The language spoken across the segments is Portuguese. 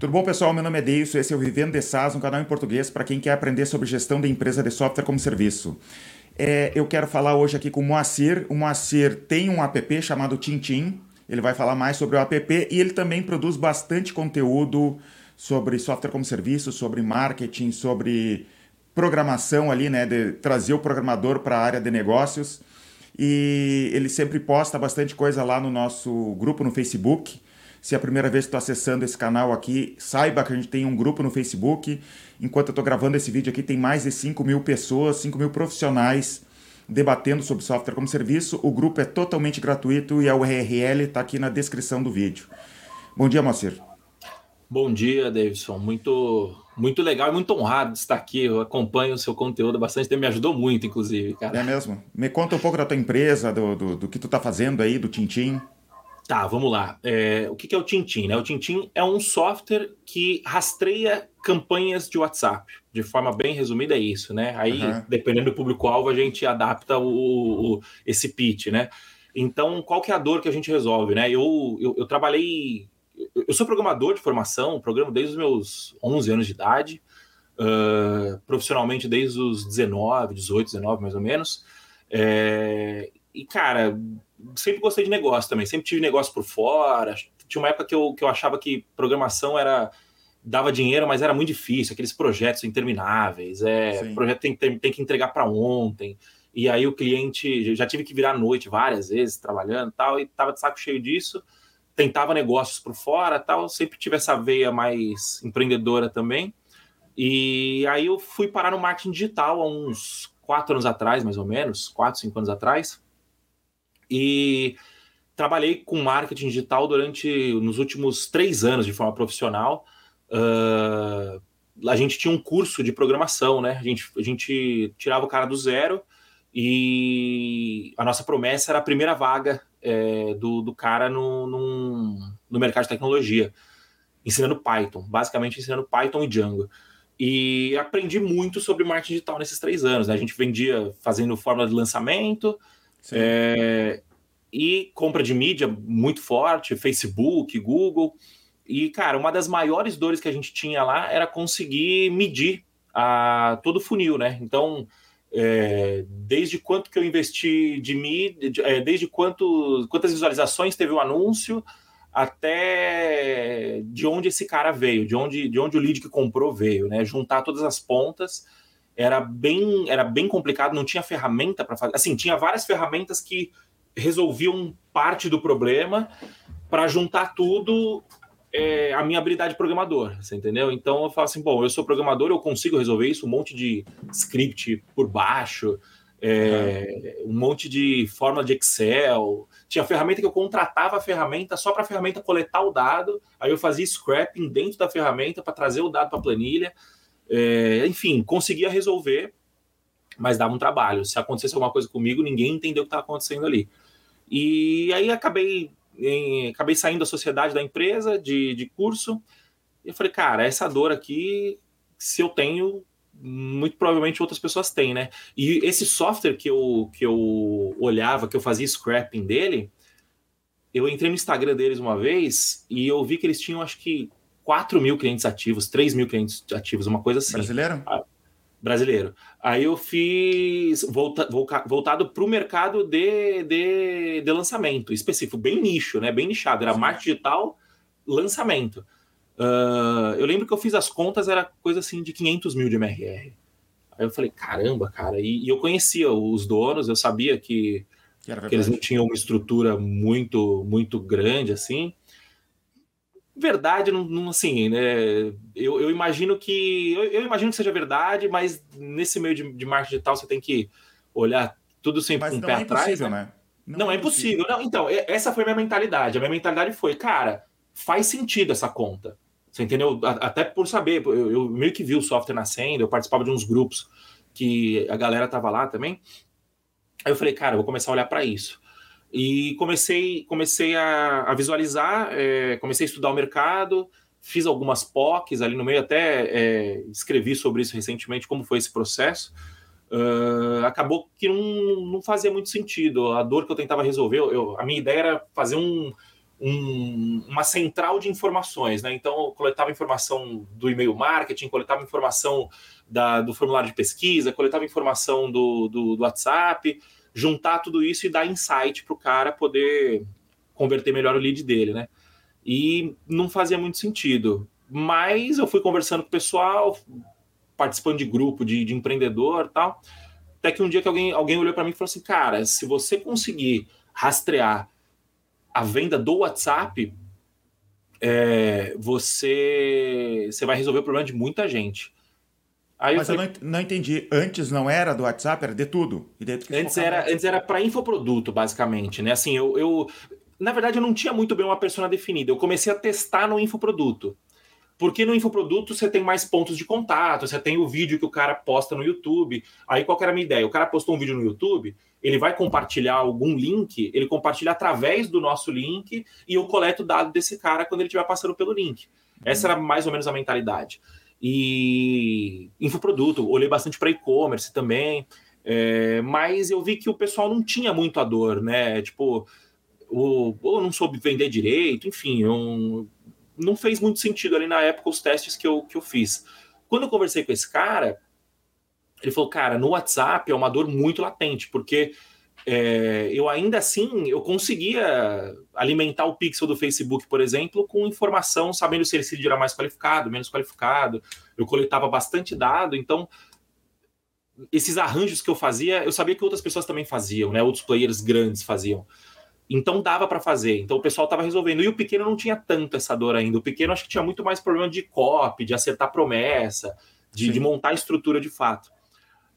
Tudo bom, pessoal? Meu nome é Deilson, esse é o Vivendo de SaaS, um canal em português para quem quer aprender sobre gestão de empresa de software como serviço. É, eu quero falar hoje aqui com o Moacir. O Moacir tem um app chamado Tintin. Ele vai falar mais sobre o app e ele também produz bastante conteúdo sobre software como serviço, sobre marketing, sobre programação ali, né, de trazer o programador para a área de negócios. E ele sempre posta bastante coisa lá no nosso grupo no Facebook. Se é a primeira vez que estou acessando esse canal aqui, saiba que a gente tem um grupo no Facebook. Enquanto eu estou gravando esse vídeo aqui, tem mais de 5 mil pessoas, 5 mil profissionais debatendo sobre software como serviço. O grupo é totalmente gratuito e a URL está aqui na descrição do vídeo. Bom dia, Moacir. Bom dia, Davidson. Muito, muito legal e muito honrado de estar aqui. Eu acompanho o seu conteúdo bastante me ajudou muito, inclusive, cara. É mesmo? Me conta um pouco da tua empresa, do, do, do que tu está fazendo aí, do Tintim. Tá, vamos lá. É, o que é o Tintim? Né? O Tintim é um software que rastreia campanhas de WhatsApp. De forma bem resumida, é isso, né? Aí, uhum. dependendo do público-alvo, a gente adapta o, o, esse pitch, né? Então, qual que é a dor que a gente resolve, né? Eu, eu, eu trabalhei... Eu sou programador de formação, programo desde os meus 11 anos de idade, uh, profissionalmente desde os 19, 18, 19 mais ou menos. É, e, cara, sempre gostei de negócio também, sempre tive negócio por fora. Tinha uma época que eu, que eu achava que programação era dava dinheiro, mas era muito difícil, aqueles projetos intermináveis, é, o projeto tem, tem, tem que entregar para ontem, e aí o cliente, já tive que virar à noite várias vezes trabalhando tal, e tava de saco cheio disso, tentava negócios por fora tal, sempre tive essa veia mais empreendedora também, e aí eu fui parar no marketing digital há uns quatro anos atrás, mais ou menos, quatro, cinco anos atrás, e trabalhei com marketing digital durante nos últimos três anos de forma profissional. Uh, a gente tinha um curso de programação, né? A gente, a gente tirava o cara do zero e a nossa promessa era a primeira vaga é, do, do cara no, no, mercado de tecnologia, ensinando Python, basicamente ensinando Python e Django. E aprendi muito sobre marketing digital nesses três anos. Né? A gente vendia fazendo fórmula de lançamento, é, e compra de mídia muito forte, Facebook, Google. E, cara, uma das maiores dores que a gente tinha lá era conseguir medir a, todo o funil, né? Então, é, desde quanto que eu investi de mídia, é, desde quanto, quantas visualizações teve o anúncio, até de onde esse cara veio, de onde, de onde o lead que comprou veio, né? Juntar todas as pontas era bem, era bem complicado, não tinha ferramenta para fazer. Assim, tinha várias ferramentas que resolviam parte do problema para juntar tudo é, a minha habilidade programador, você entendeu? Então eu falo assim, bom, eu sou programador, eu consigo resolver isso, um monte de script por baixo, é, um monte de fórmula de Excel. Tinha ferramenta que eu contratava a ferramenta só para a ferramenta coletar o dado, aí eu fazia scrapping dentro da ferramenta para trazer o dado para a planilha. É, enfim, conseguia resolver, mas dava um trabalho. Se acontecesse alguma coisa comigo, ninguém entendeu o que estava acontecendo ali. E aí acabei, em, acabei saindo da sociedade da empresa, de, de curso, e eu falei, cara, essa dor aqui, se eu tenho, muito provavelmente outras pessoas têm, né? E esse software que eu, que eu olhava, que eu fazia scrapping dele, eu entrei no Instagram deles uma vez e eu vi que eles tinham, acho que 4 mil clientes ativos, 3 mil clientes ativos, uma coisa assim. Brasileiro? Ah, brasileiro. Aí eu fiz volta, voltado para o mercado de, de, de, lançamento específico, bem nicho, né? Bem nichado. Era marketing digital, lançamento. Uh, eu lembro que eu fiz as contas, era coisa assim de 500 mil de MRR. Aí eu falei, caramba, cara. E, e eu conhecia os donos, eu sabia que, que, que eles não tinham uma estrutura muito, muito grande assim verdade, não, não assim, né? Eu, eu imagino que. Eu, eu, imagino que seja verdade, mas nesse meio de, de marketing digital você tem que olhar tudo sempre com um pé é atrás. Né? né? Não, não, é, é impossível. Não, então, essa foi a minha mentalidade. A minha mentalidade foi, cara, faz sentido essa conta. Você entendeu? Até por saber, eu, eu meio que vi o software nascendo, eu participava de uns grupos que a galera tava lá também. Aí eu falei, cara, eu vou começar a olhar para isso. E comecei, comecei a, a visualizar, é, comecei a estudar o mercado, fiz algumas POCs ali no meio, até é, escrevi sobre isso recentemente, como foi esse processo. Uh, acabou que não, não fazia muito sentido. A dor que eu tentava resolver, eu, a minha ideia era fazer um, um, uma central de informações, né? Então, eu coletava informação do e-mail marketing, coletava informação da, do formulário de pesquisa, coletava informação do, do, do WhatsApp, juntar tudo isso e dar insight para o cara poder converter melhor o lead dele, né? E não fazia muito sentido. Mas eu fui conversando com o pessoal, participando de grupo de, de empreendedor tal. Até que um dia que alguém, alguém olhou para mim e falou assim: cara, se você conseguir rastrear a venda do WhatsApp, é, você, você vai resolver o problema de muita gente. Aí Mas eu, falei, eu não, não, entendi. Antes não era do WhatsApp, era de tudo. antes, era, antes era para infoproduto, basicamente. Né? Assim, eu, eu, na verdade, eu não tinha muito bem uma persona definida. Eu comecei a testar no infoproduto. Porque no infoproduto você tem mais pontos de contato, você tem o vídeo que o cara posta no YouTube. Aí qual era a minha ideia? O cara postou um vídeo no YouTube, ele vai compartilhar algum link, ele compartilha através do nosso link e eu coleto o dado desse cara quando ele estiver passando pelo link. Essa era mais ou menos a mentalidade. E infoproduto, olhei bastante para e-commerce também, é, mas eu vi que o pessoal não tinha muito a dor, né? Tipo, ou, ou não soube vender direito, enfim, eu, não fez muito sentido ali na época os testes que eu, que eu fiz. Quando eu conversei com esse cara, ele falou, cara, no WhatsApp é uma dor muito latente, porque é, eu ainda assim eu conseguia alimentar o pixel do Facebook, por exemplo, com informação, sabendo se ele era mais qualificado, menos qualificado. Eu coletava bastante dado, então esses arranjos que eu fazia, eu sabia que outras pessoas também faziam, né? Outros players grandes faziam. Então dava para fazer. Então o pessoal estava resolvendo. E o pequeno não tinha tanto essa dor ainda. O pequeno acho que tinha muito mais problema de copy, de acertar promessa, de, de montar estrutura de fato.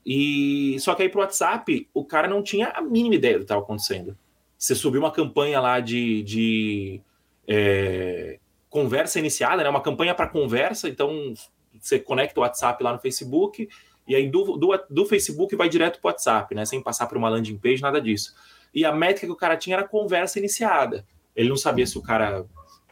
E só que aí pro WhatsApp, o cara não tinha a mínima ideia do que estava acontecendo. Você subiu uma campanha lá de, de é, conversa iniciada, né? Uma campanha para conversa, então você conecta o WhatsApp lá no Facebook, e aí do, do, do Facebook vai direto para o WhatsApp, né? Sem passar por uma landing page, nada disso. E a métrica que o cara tinha era conversa iniciada. Ele não sabia se o cara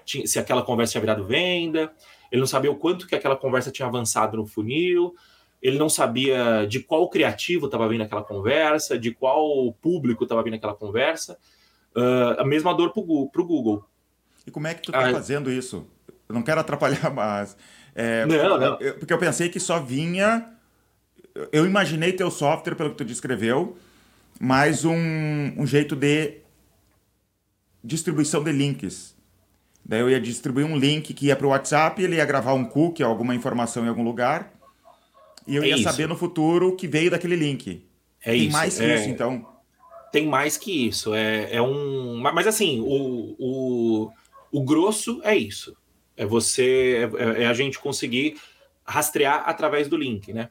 tinha, se aquela conversa tinha virado venda, ele não sabia o quanto que aquela conversa tinha avançado no funil, ele não sabia de qual criativo estava vindo aquela conversa, de qual público estava vindo aquela conversa. Uh, a mesma dor para o Google. E como é que tu está ah, fazendo isso? Eu não quero atrapalhar, mas. É, não, não. Eu, porque eu pensei que só vinha. Eu imaginei teu software, pelo que tu descreveu, mais um, um jeito de distribuição de links. Daí eu ia distribuir um link que ia para o WhatsApp, ele ia gravar um cookie, alguma informação em algum lugar, e eu é ia isso. saber no futuro o que veio daquele link. É Tem isso. mais que é... isso, então. Tem mais que isso. É, é um. Mas assim, o, o, o grosso é isso. É você. É, é a gente conseguir rastrear através do link, né?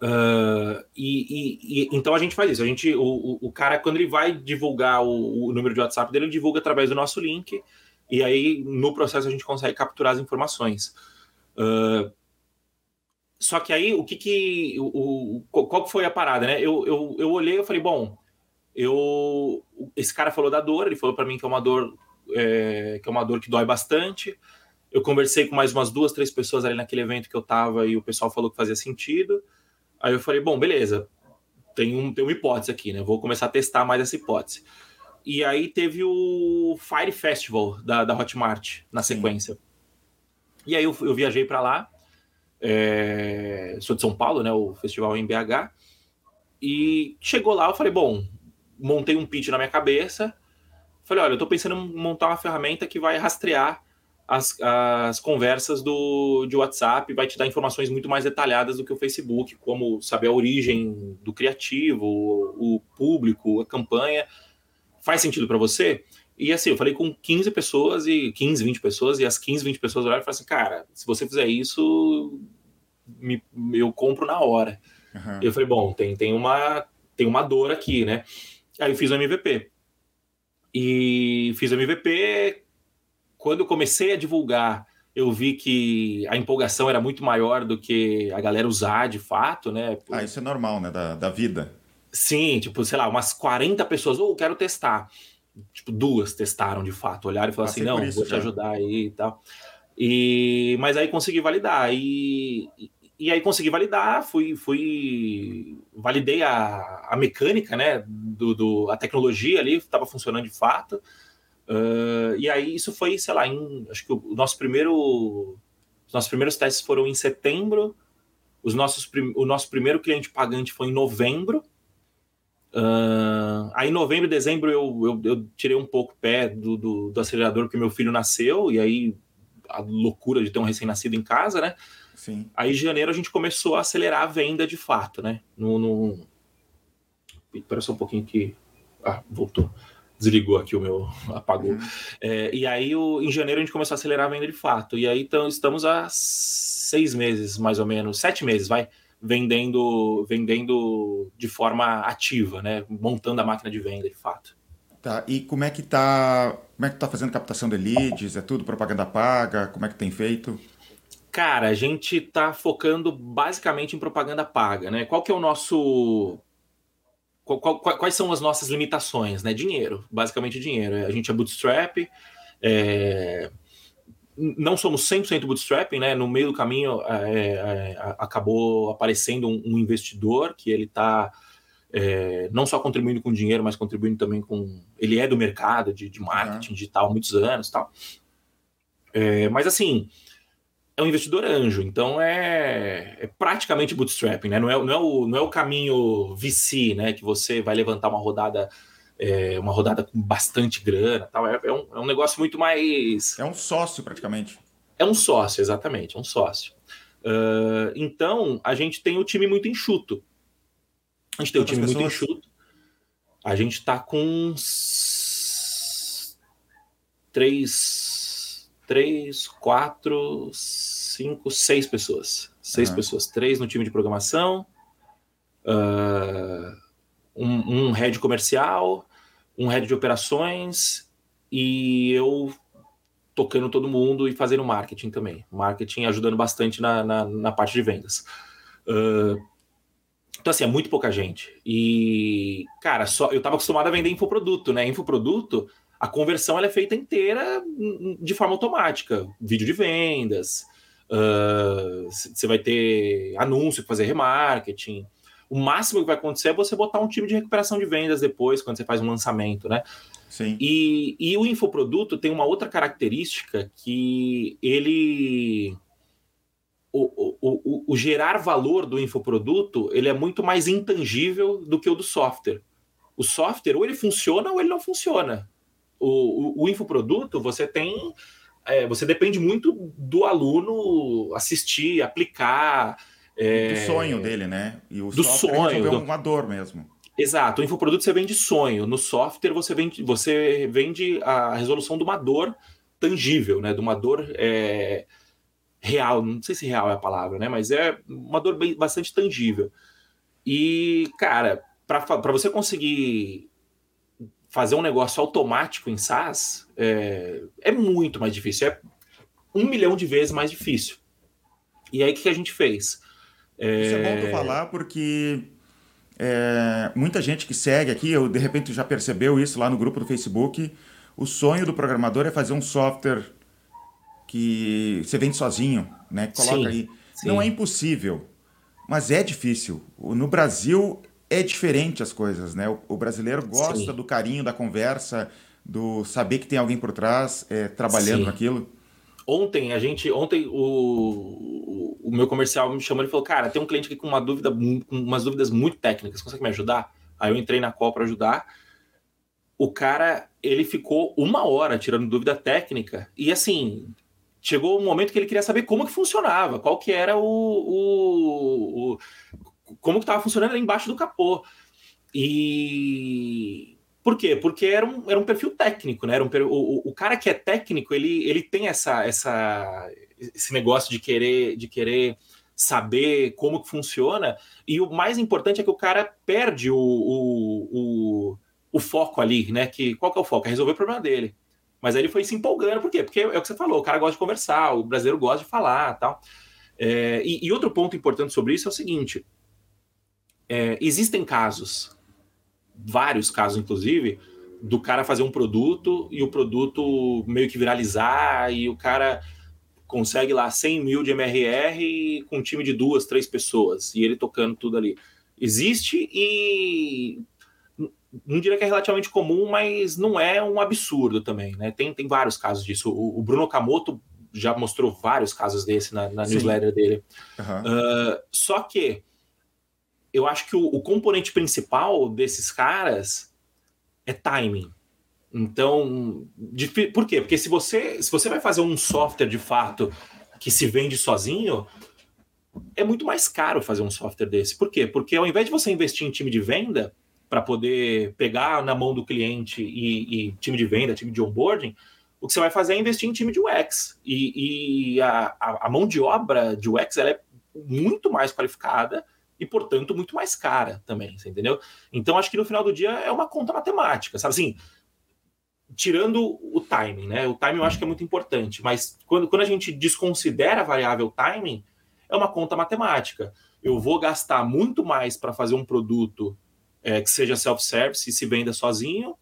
Uh, e, e, e, então a gente faz isso. A gente, o, o, cara, quando ele vai divulgar o, o, número de WhatsApp dele, ele divulga através do nosso link, e aí no processo a gente consegue capturar as informações. Uh, só que aí o que que. O, qual que foi a parada, né? Eu, eu, eu olhei e falei, bom, eu. Esse cara falou da dor, ele falou para mim que é uma dor. É, que é uma dor que dói bastante. Eu conversei com mais umas duas, três pessoas ali naquele evento que eu tava e o pessoal falou que fazia sentido. Aí eu falei, bom, beleza, tem, um, tem uma hipótese aqui, né? Vou começar a testar mais essa hipótese. E aí teve o Fire Festival da, da Hotmart na sequência. Sim. E aí eu, eu viajei para lá, é, sou de São Paulo, né? O festival em BH. E chegou lá, eu falei, bom, montei um pitch na minha cabeça. Falei, olha, eu tô pensando em montar uma ferramenta que vai rastrear as, as conversas do, de WhatsApp, vai te dar informações muito mais detalhadas do que o Facebook, como saber a origem do criativo, o público, a campanha. Faz sentido para você? E assim, eu falei com 15 pessoas e 15, 20 pessoas, e as 15, 20 pessoas olharam e falaram assim: cara, se você fizer isso, me, eu compro na hora. Uhum. Eu falei, bom, tem, tem, uma, tem uma dor aqui, né? Aí eu fiz o MVP. E fiz o MVP, quando eu comecei a divulgar, eu vi que a empolgação era muito maior do que a galera usar de fato, né? Ah, isso é normal, né? Da, da vida. Sim, tipo, sei lá, umas 40 pessoas, ou oh, quero testar. Tipo, duas testaram de fato, olharam e falaram assim: não, vou te ajudar aí e tal. E, mas aí consegui validar. E, e aí consegui validar, fui, fui validei a, a mecânica, né? Do, do, a tecnologia ali, estava funcionando de fato. Uh, e aí isso foi, sei lá, em, acho que o nosso primeiro, os nossos primeiros testes foram em setembro, os nossos, o nosso primeiro cliente pagante foi em novembro. Uh, aí em novembro e dezembro eu, eu, eu, tirei um pouco o pé do, do, do, acelerador porque meu filho nasceu, e aí a loucura de ter um recém-nascido em casa, né? Sim. Aí em janeiro a gente começou a acelerar a venda de fato, né? No, no... Espera só um pouquinho que. Ah, voltou desligou aqui o meu, apagou. Uhum. É, e aí, o, em janeiro, a gente começou a acelerar a venda de fato. E aí, então, estamos há seis meses, mais ou menos, sete meses, vai, vendendo, vendendo de forma ativa, né? Montando a máquina de venda de fato. Tá, e como é que tá, como é que tá fazendo captação de leads? É tudo propaganda paga? Como é que tem feito? Cara, a gente tá focando basicamente em propaganda paga, né? Qual que é o nosso quais são as nossas limitações, né? Dinheiro, basicamente dinheiro. A gente é bootstrap, é... não somos 100% bootstrapping, né? No meio do caminho é, é, acabou aparecendo um, um, investidor que ele está é, não só contribuindo com dinheiro, mas contribuindo também com. Ele é do mercado de, de marketing uhum. digital há muitos anos tal. É, mas assim, é um investidor anjo, então é, é, praticamente bootstrapping, né? Não é, não, é o, não é o caminho VC, né? Que você vai levantar uma rodada, é, uma rodada com bastante grana, tal. É, é, um, é um negócio muito mais. É um sócio praticamente. É um sócio, exatamente, é um sócio. Uh, então a gente tem o time muito enxuto. A gente tem o time pessoas? muito enxuto. A gente está com três, três, quatro, cinco, seis pessoas. Seis uhum. pessoas. Três no time de programação, uh, um, um head comercial, um head de operações e eu tocando todo mundo e fazendo marketing também. Marketing ajudando bastante na, na, na parte de vendas. Uh, então, assim, é muito pouca gente. E, cara, só eu estava acostumado a vender infoproduto, né? Infoproduto, a conversão ela é feita inteira de forma automática. Vídeo de vendas, você uh, vai ter anúncio, fazer remarketing. O máximo que vai acontecer é você botar um time de recuperação de vendas depois, quando você faz um lançamento, né? Sim. E, e o infoproduto tem uma outra característica que ele. O, o, o, o, gerar valor do infoproduto ele é muito mais intangível do que o do software. O software ou ele funciona ou ele não funciona. O, o, o infoproduto você tem é, você depende muito do aluno assistir, aplicar. É... Do sonho dele, né? E o do sonho. Do... uma dor mesmo. Exato. O infoproduto você vende sonho. No software você vende, você vende a resolução de uma dor tangível, né? De uma dor é, real. Não sei se real é a palavra, né? Mas é uma dor bem, bastante tangível. E, cara, para você conseguir fazer um negócio automático em SaaS é, é muito mais difícil. É um milhão de vezes mais difícil. E aí, o que a gente fez? É... Isso é bom tu falar porque é, muita gente que segue aqui, eu de repente já percebeu isso lá no grupo do Facebook. O sonho do programador é fazer um software que você vende sozinho, né? Coloca sim, aí. Sim. Não é impossível, mas é difícil. No Brasil é diferente as coisas, né? O, o brasileiro gosta Sim. do carinho, da conversa, do saber que tem alguém por trás é, trabalhando naquilo. Ontem, a gente. Ontem o, o, meu comercial me chamou e falou: Cara, tem um cliente aqui com uma dúvida, com umas dúvidas muito técnicas, consegue me ajudar? Aí eu entrei na call para ajudar. O cara, ele ficou uma hora tirando dúvida técnica. E assim, chegou um momento que ele queria saber como que funcionava, qual que era o, o, o como que estava funcionando ali embaixo do capô. E por quê? Porque era um, era um perfil técnico, né? Era um, o, o cara que é técnico, ele, ele tem essa, essa, esse negócio de querer, de querer saber como que funciona. E o mais importante é que o cara perde o, o, o, o foco ali, né? Que, qual que é o foco? É resolver o problema dele. Mas aí ele foi se empolgando, por quê? Porque é o que você falou, o cara gosta de conversar, o brasileiro gosta de falar tal. É, e, e outro ponto importante sobre isso é o seguinte: é, existem casos, vários casos, inclusive, do cara fazer um produto e o produto meio que viralizar e o cara consegue lá 100 mil de MRR com um time de duas, três pessoas e ele tocando tudo ali. Existe e não diria que é relativamente comum, mas não é um absurdo também, né? Tem, tem vários casos disso. O, o Bruno Kamoto já mostrou vários casos desse na, na newsletter dele. Uhum. Uh, só que eu acho que o, o, componente principal desses caras é timing. Então, de, por quê? Porque se você, se você vai fazer um software de fato que se vende sozinho, é muito mais caro fazer um software desse. Por quê? Porque ao invés de você investir em time de venda para poder pegar na mão do cliente e, e, time de venda, time de onboarding, o que você vai fazer é investir em time de UX. E, e a, a, mão de obra de UX ela é muito mais qualificada e, portanto, muito mais cara também, entendeu? Então, acho que no final do dia é uma conta matemática, sabe assim? Tirando o timing, né? O timing eu acho que é muito importante, mas quando, quando a gente desconsidera a variável timing, é uma conta matemática. Eu vou gastar muito mais para fazer um produto é, que seja self-service e se venda sozinho,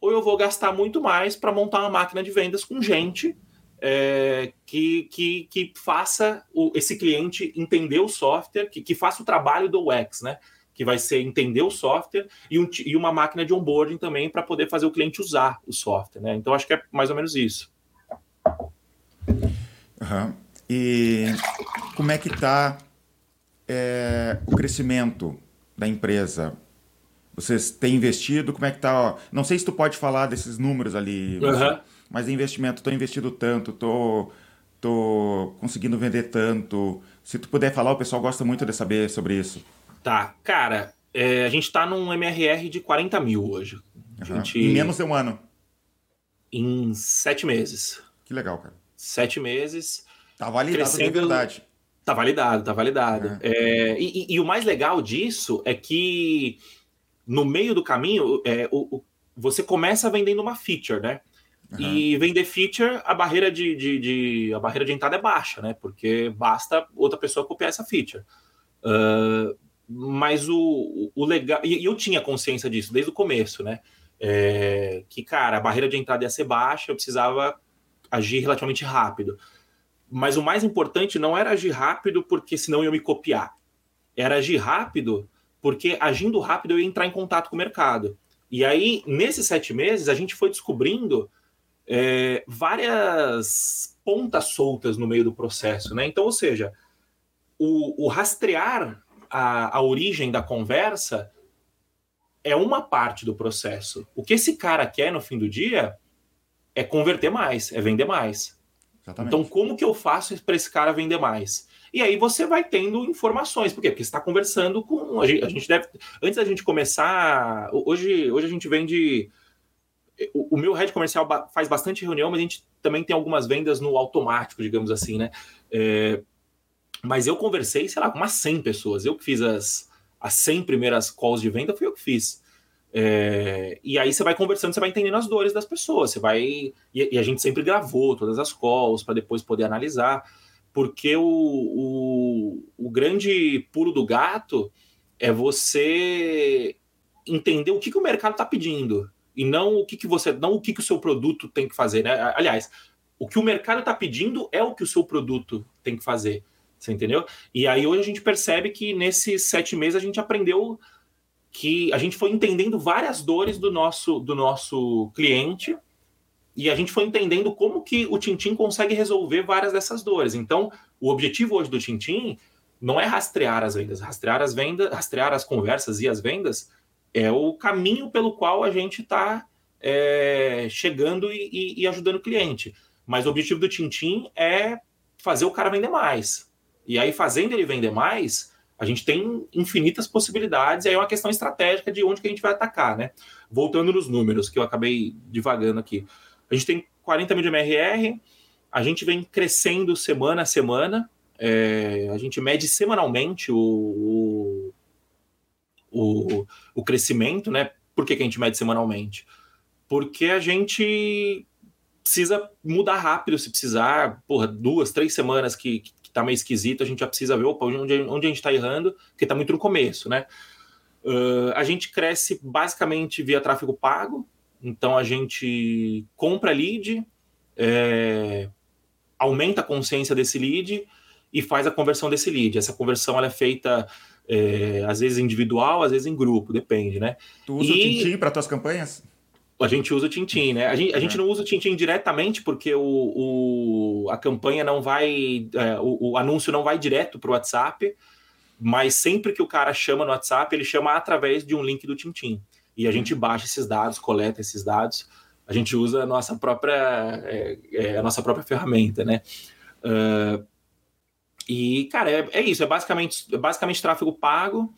ou eu vou gastar muito mais para montar uma máquina de vendas com gente é, que, que, que faça o, esse cliente entender o software, que, que faça o trabalho do UX, né? Que vai ser entender o software e, um, e uma máquina de onboarding também para poder fazer o cliente usar o software, né? Então acho que é mais ou menos isso. Uhum. E como é que está é, o crescimento da empresa? Vocês têm investido? Como é que tá? Ó, não sei se tu pode falar desses números ali, uhum. Mas investimento, estou investindo tanto, tô, tô conseguindo vender tanto. Se tu puder falar, o pessoal gosta muito de saber sobre isso. Tá, cara, é, a gente está num MRR de 40 mil hoje. Uhum. Gente... Em menos de um ano. Em sete meses. Que legal, cara. Sete meses. Tá validado crescendo... de verdade. Tá validado, tá validado. Uhum. É, e, e, e, o mais legal disso é que no meio do caminho, é, o, o, você começa vendendo uma feature, né? Uhum. E vender feature, a barreira de, de, de, a barreira de entrada é baixa, né? Porque basta outra pessoa copiar essa feature. Uh, mas o, o legal. E eu tinha consciência disso desde o começo, né? É, que, cara, a barreira de entrada ia ser baixa, eu precisava agir relativamente rápido. Mas o mais importante não era agir rápido porque senão eu me copiar. Era agir rápido porque agindo rápido eu ia entrar em contato com o mercado. E aí, nesses sete meses, a gente foi descobrindo é, várias pontas soltas no meio do processo, né? Então, ou seja, o, o rastrear a, a origem da conversa é uma parte do processo. O que esse cara quer no fim do dia é converter mais, é vender mais. Exatamente. Então, como que eu faço para esse cara vender mais? E aí você vai tendo informações. Por quê? Porque você está conversando com. A gente, a gente, deve. Antes da gente começar. Hoje, hoje a gente vende. O, meu head comercial faz bastante reunião, mas a gente também tem algumas vendas no automático, digamos assim, né? É, mas eu conversei, sei lá, com umas 100 pessoas. Eu que fiz as, as 100 primeiras calls de venda, fui eu que fiz. É, e aí você vai conversando, você vai entendendo as dores das pessoas. Você vai. E, e a gente sempre gravou todas as calls para depois poder analisar porque o, o, o grande pulo do gato é você entender o que, que o mercado está pedindo e não o que, que você, não o que, que o seu produto tem que fazer, né? Aliás, o que o mercado está pedindo é o que o seu produto tem que fazer, você entendeu? E aí hoje a gente percebe que nesses sete meses a gente aprendeu que a gente foi entendendo várias dores do nosso do nosso cliente e a gente foi entendendo como que o Tintim consegue resolver várias dessas dores. Então, o objetivo hoje do Tintim não é rastrear as vendas, rastrear as vendas, rastrear as conversas e as vendas é o caminho pelo qual a gente está é, chegando e, e, e, ajudando o cliente. Mas o objetivo do Tintim é fazer o cara vender mais. E aí, fazendo ele vender mais, a gente tem infinitas possibilidades, e aí é uma questão estratégica de onde que a gente vai atacar, né? Voltando nos números, que eu acabei divagando aqui. A gente tem 40 mil de MRR, a gente vem crescendo semana a semana, é, a gente mede semanalmente o, o, o, crescimento, né? Por que, que a gente mede semanalmente? Porque a gente precisa mudar rápido se precisar, porra, duas, três semanas que, que tá meio esquisito, a gente já precisa ver opa, onde, onde a gente está errando, porque está muito no começo, né? Uh, a gente cresce basicamente via tráfego pago, então a gente compra lead, é, aumenta a consciência desse lead e faz a conversão desse lead. Essa conversão ela é feita É, às vezes individual, às vezes em grupo, depende, né? Tu usa e... o Tintim para tuas campanhas? A gente usa o Tintim, né? A gente, a gente não usa o Tintim diretamente porque o, o, a campanha não vai. É, o, o, anúncio não vai direto para o WhatsApp, mas sempre que o cara chama no WhatsApp, ele chama através de um link do Tintim. E a gente baixa esses dados, coleta esses dados. A gente usa a nossa própria, é, é, a nossa própria ferramenta, né? Uh, e, cara, é, é, isso, é basicamente, é basicamente tráfego pago.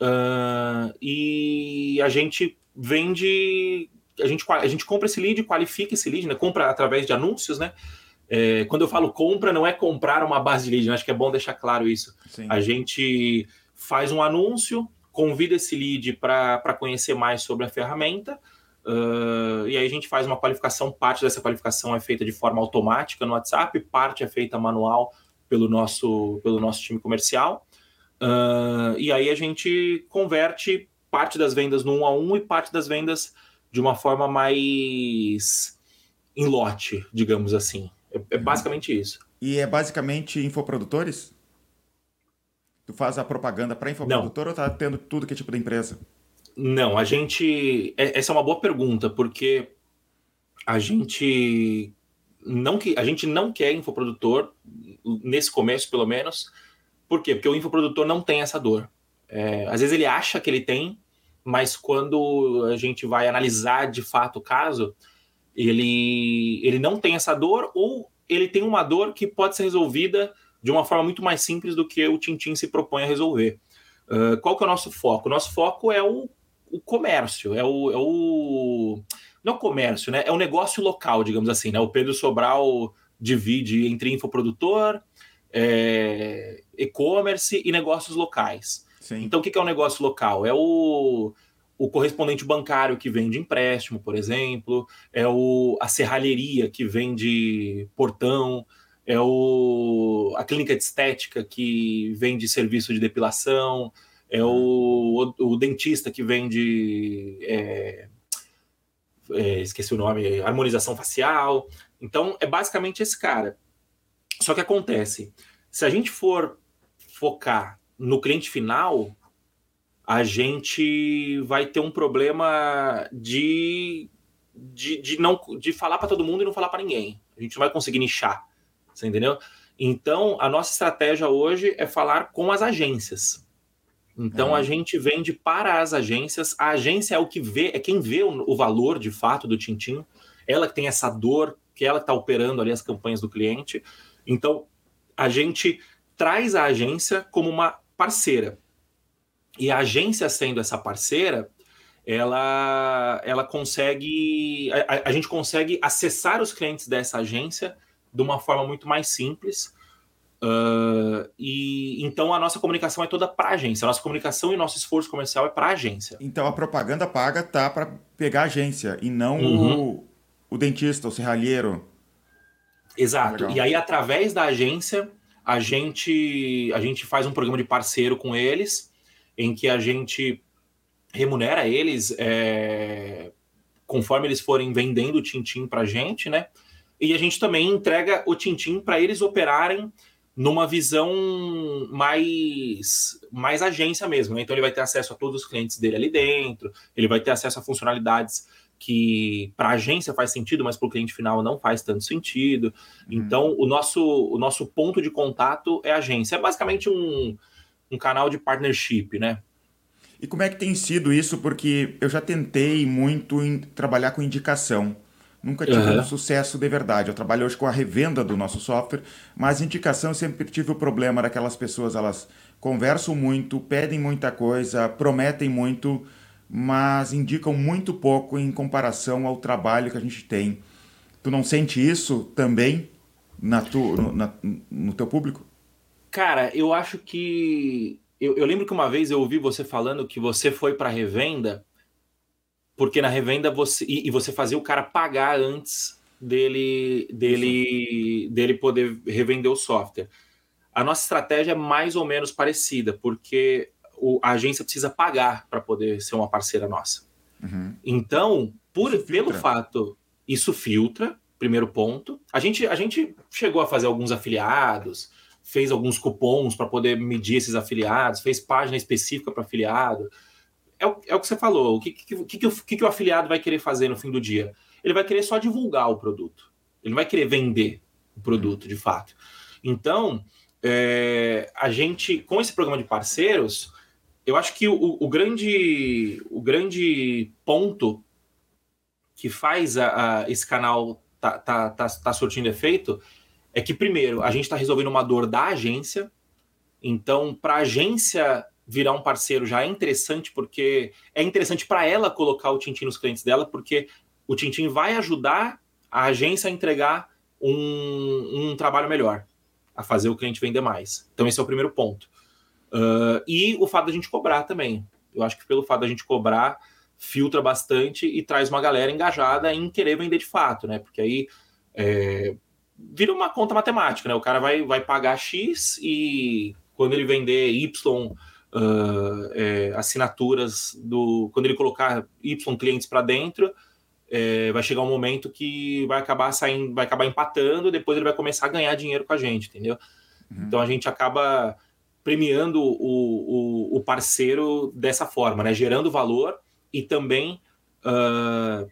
Uh, e a gente vende a gente, a gente compra esse lead, qualifica esse lead, né? Compra através de anúncios, né? É, quando eu falo compra, não é comprar uma base de lead, né? acho que é bom deixar claro isso. Sim. A gente faz um anúncio, convida esse lead para conhecer mais sobre a ferramenta, uh, e aí a gente faz uma qualificação. Parte dessa qualificação é feita de forma automática no WhatsApp, parte é feita manual pelo nosso, pelo nosso time comercial. Uh, e aí a gente converte parte das vendas no um a um e parte das vendas de uma forma mais em lote, digamos assim. É, é uhum. basicamente isso. E é basicamente infoprodutores? Tu faz a propaganda para infoprodutor Não. ou tá tendo tudo que é tipo de empresa? Não, a gente. É, essa é uma boa pergunta, porque a gente não que a gente não quer infoprodutor nesse começo, pelo menos. Por quê? Porque o infoprodutor não tem essa dor. É, às vezes ele acha que ele tem, mas quando a gente vai analisar de fato o caso, ele, ele não tem essa dor ou ele tem uma dor que pode ser resolvida de uma forma muito mais simples do que o Tintin se propõe a resolver. Uh, qual que é o nosso foco? O nosso foco é o, o comércio, é o, é o não comércio, né? É o negócio local, digamos assim, né? O Pedro Sobral divide entre infoprodutor, é, e-commerce e negócios locais. Sim. Então, o que é o um negócio local? É o, o correspondente bancário que vende empréstimo, por exemplo, é o, a serralheria que vende portão, é o, a clínica de estética que vende serviço de depilação, é o, o, o dentista que vende. É, é, esqueci o nome, harmonização facial. Então, é basicamente esse cara. Só que acontece, se a gente for focar no cliente final, a gente vai ter um problema de, de, de não de falar para todo mundo e não falar para ninguém. A gente não vai conseguir nichar, você entendeu? Então, a nossa estratégia hoje é falar com as agências. Então, uhum. a gente vende para as agências. A agência é o que vê, é quem vê o, o valor de fato do Tintim. Ela que tem essa dor, ela está operando ali as campanhas do cliente. Então, a gente traz a agência como uma parceira. E a agência sendo essa parceira, ela, ela consegue. A, a, gente consegue acessar os clientes dessa agência de uma forma muito mais simples. Uh, e então a nossa comunicação é toda para a agência. A nossa comunicação e nosso esforço comercial é para a agência. Então a propaganda paga tá para pegar a agência e não uhum. o, o dentista, o serralheiro. Exato. Legal. E aí, através da agência, a gente, a gente faz um programa de parceiro com eles, em que a gente remunera eles é, conforme eles forem vendendo o Tintim para a gente, né? E a gente também entrega o Tintim para eles operarem numa visão mais mais agência mesmo. Né? Então ele vai ter acesso a todos os clientes dele ali dentro, ele vai ter acesso a funcionalidades que para a agência faz sentido, mas para o cliente final não faz tanto sentido. Uhum. Então, o nosso, o nosso ponto de contato é a agência. É basicamente um, um canal de partnership, né? E como é que tem sido isso? Porque eu já tentei muito em trabalhar com indicação. Nunca tive uhum. um sucesso de verdade. Eu trabalho hoje com a revenda do nosso software, mas indicação eu sempre tive o problema daquelas pessoas, elas conversam muito, pedem muita coisa, prometem muito, mas indicam muito pouco em comparação ao trabalho que a gente tem. Tu não sente isso também na tu, no, na, no teu público? Cara, eu acho que. Eu, eu, lembro que uma vez eu ouvi você falando que você foi para revenda, porque na revenda você. E, e, você fazia o cara pagar antes dele, dele, dele poder revender o software. A nossa estratégia é mais ou menos parecida, porque o, a agência precisa pagar para poder ser uma parceira nossa. Uhum. Então, por, pelo fato, isso filtra, primeiro ponto. A gente, a gente chegou a fazer alguns afiliados, fez alguns cupons para poder medir esses afiliados, fez página específica para afiliado. É o, é o que você falou. O que, que, que, que, o, que, que o afiliado vai querer fazer no fim do dia? Ele vai querer só divulgar o produto. Ele não vai querer vender o produto, de fato. Então, é, a gente, com esse programa de parceiros, eu acho que o, o grande, o grande ponto que faz a, a, esse canal tá, tá, tá, tá surtindo efeito é que, primeiro, a gente está resolvendo uma dor da agência. Então, para a agência virar um parceiro já é interessante, porque é interessante para ela colocar o Tintin nos clientes dela, porque o Tintin vai ajudar a agência a entregar um, um trabalho melhor, a fazer o cliente vender mais. Então, esse é o primeiro ponto. Uh, e o fato da gente cobrar também. Eu acho que pelo fato da gente cobrar, filtra bastante e traz uma galera engajada em querer vender de fato, né? Porque aí é, vira uma conta matemática, né? O cara vai, vai pagar X e quando ele vender Y uh, é, assinaturas do. Quando ele colocar Y clientes para dentro, é, vai chegar um momento que vai acabar saindo, vai acabar empatando, depois ele vai começar a ganhar dinheiro com a gente, entendeu? Uhum. Então a gente acaba premiando o, o, o, parceiro dessa forma, né? Gerando valor e também. Uh,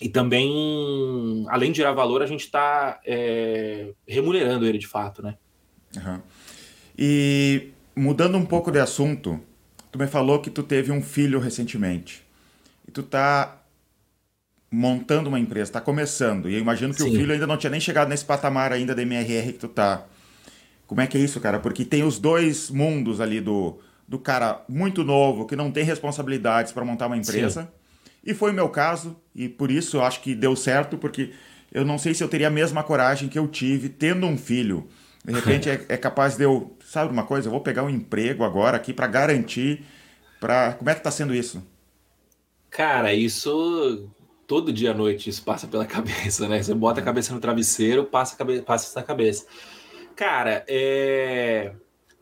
e também, além de gerar valor, a gente está é, remunerando ele de fato, né? Uhum. E mudando um pouco de assunto, tu me falou que tu teve um filho recentemente. E tu tá montando uma empresa, tá começando. E eu imagino que Sim. o filho ainda não tinha nem chegado nesse patamar ainda da MRR que tu tá. Como é que é isso, cara? Porque tem os dois mundos ali do, do cara muito novo, que não tem responsabilidades para montar uma empresa. Sim e foi o meu caso, e por isso eu acho que deu certo, porque eu não sei se eu teria a mesma coragem que eu tive tendo um filho. De repente é, é capaz de eu, sabe uma coisa, eu vou pegar um emprego agora aqui para garantir, para como é que está sendo isso? Cara, isso todo dia à noite isso passa pela cabeça, né? Você bota a cabeça no travesseiro, passa, a cabeça, passa isso na cabeça. Cara, é...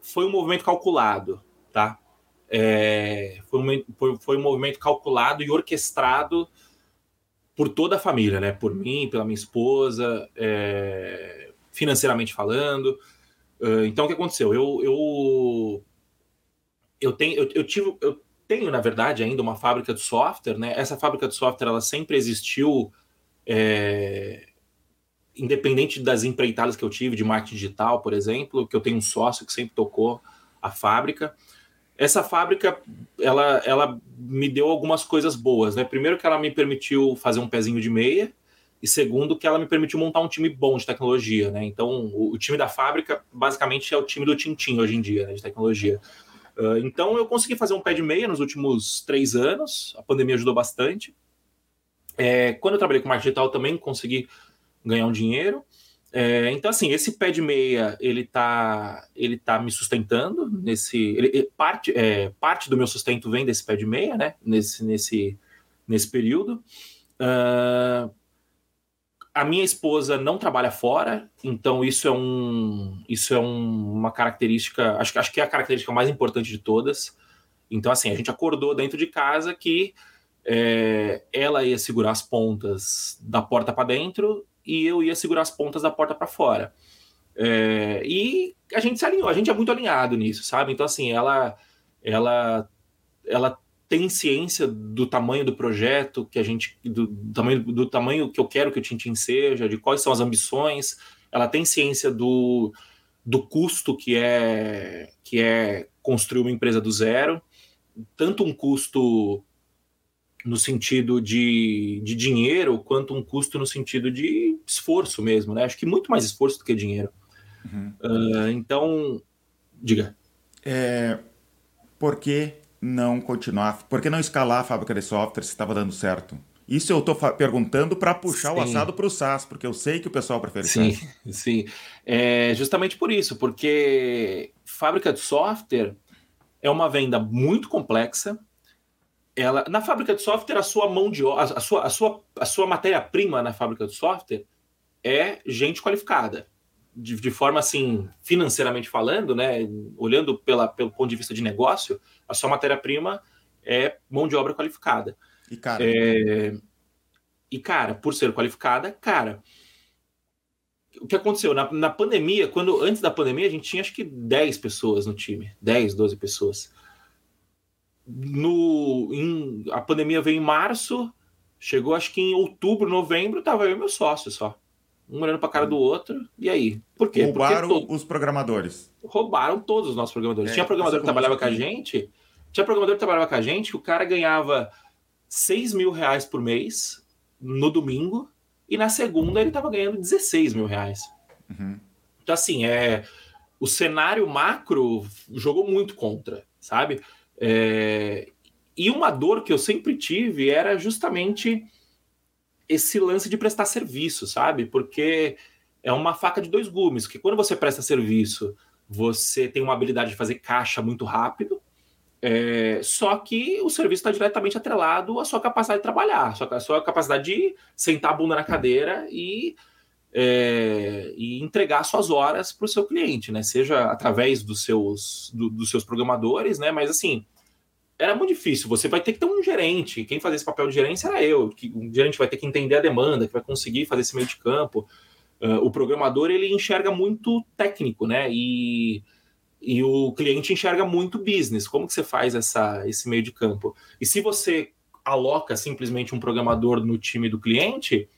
foi um movimento calculado, tá? É, foi, um, foi, foi, um movimento calculado e orquestrado por toda a família, né? Por mim, pela minha esposa, é, financeiramente falando. Uh, então, o que aconteceu? Eu, eu, eu, tenho, eu, eu, tive, eu tenho, na verdade, ainda uma fábrica de software, né? Essa fábrica de software, ela sempre existiu, é, independente das empreitadas que eu tive de marketing digital, por exemplo, que eu tenho um sócio que sempre tocou a fábrica essa fábrica ela, ela me deu algumas coisas boas, né? Primeiro que ela me permitiu fazer um pezinho de meia e segundo que ela me permitiu montar um time bom de tecnologia, né? Então o, o time da fábrica basicamente é o time do Tintim hoje em dia, né, de tecnologia. Uh, então eu consegui fazer um pé de meia nos últimos três anos, a pandemia ajudou bastante. É, quando eu trabalhei com marketing digital também consegui ganhar um dinheiro. É, então, assim, esse pé de meia, ele tá, ele tá me sustentando nesse... Ele, parte, é, parte do meu sustento vem desse pé de meia, né? Nesse, nesse, nesse período. Uh, a minha esposa não trabalha fora, então isso é, um, isso é um, uma característica... Acho, acho que é a característica mais importante de todas. Então, assim, a gente acordou dentro de casa que é, ela ia segurar as pontas da porta para dentro e eu ia segurar as pontas da porta para fora. É, e a gente se alinhou, a gente é muito alinhado nisso, sabe? Então, assim, ela, ela, ela tem ciência do tamanho do projeto, que a gente, do, do tamanho, do tamanho que eu quero que o Tintin seja, de quais são as ambições. Ela tem ciência do, do custo que é, que é construir uma empresa do zero, tanto um custo no sentido de, de dinheiro, quanto um custo no sentido de esforço mesmo, né? Acho que muito mais esforço do que dinheiro. Uhum. Uh, então, diga. É, por que não continuar? Por que não escalar a fábrica de software se estava dando certo? Isso eu estou perguntando para puxar sim. o assado para o SaaS, porque eu sei que o pessoal prefere sim. Sim, é justamente por isso, porque fábrica de software é uma venda muito complexa, ela na fábrica de software a sua mão de a sua a sua a sua matéria-prima na fábrica de software é gente qualificada de, de, forma assim financeiramente falando né olhando pela, pelo ponto de vista de negócio a sua matéria-prima é mão de obra qualificada e cara é, e cara por ser qualificada cara o que aconteceu? Na, na pandemia, quando antes da pandemia, a gente tinha acho que 10 pessoas no time. 10, 12 pessoas. No, em, a pandemia veio em março, chegou acho que em outubro, novembro, tava eu e meu sócio só. Um olhando para a cara do outro, e aí? Por quê? Roubaram Porque os programadores. Roubaram todos os nossos programadores. É, tinha programador que trabalhava com a gente, tinha programador que trabalhava com a gente, que o cara ganhava 6 mil reais por mês no domingo, e na segunda ele estava ganhando 16 mil reais. Uhum. Então, assim, é, o cenário macro jogou muito contra, sabe? É, e uma dor que eu sempre tive era justamente esse lance de prestar serviço, sabe? Porque é uma faca de dois gumes, que quando você presta serviço, você tem uma habilidade de fazer caixa muito rápido, é, só que o serviço está diretamente atrelado à sua capacidade de trabalhar, à sua, à sua capacidade de sentar a bunda na cadeira e, é, e entregar suas horas para o seu cliente, né? Seja através dos seus, do, dos seus programadores, né? Mas assim, era muito difícil. Você vai ter que ter um gerente. Quem fazia esse papel de gerência era eu. Que um gerente vai ter que entender a demanda, que vai conseguir fazer esse meio de campo. Uh, o programador ele enxerga muito técnico, né? E e o cliente enxerga muito business. Como que você faz essa, esse meio de campo? E se você aloca simplesmente um programador no time do cliente,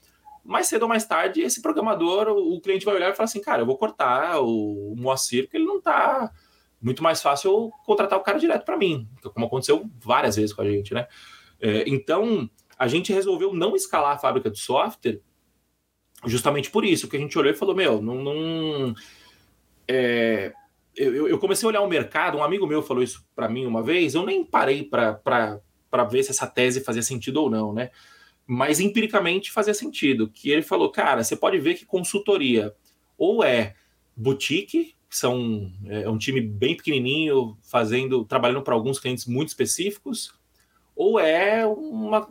mais cedo ou mais tarde, esse programador, o cliente vai olhar e falar assim, cara, eu vou cortar o Moacir, porque ele não está muito mais fácil contratar o cara direto para mim, como aconteceu várias vezes com a gente, né? É, então, a gente resolveu não escalar a fábrica de software justamente por isso, que a gente olhou e falou, meu, não... não é, eu, eu, comecei a olhar o mercado, um amigo meu falou isso para mim uma vez, eu nem parei para ver se essa tese fazia sentido ou não, né? Mas empiricamente fazia sentido, que ele falou, cara, você pode ver que consultoria ou é boutique, são é, é um time bem pequenininho, fazendo, trabalhando para alguns clientes muito específicos, ou é uma,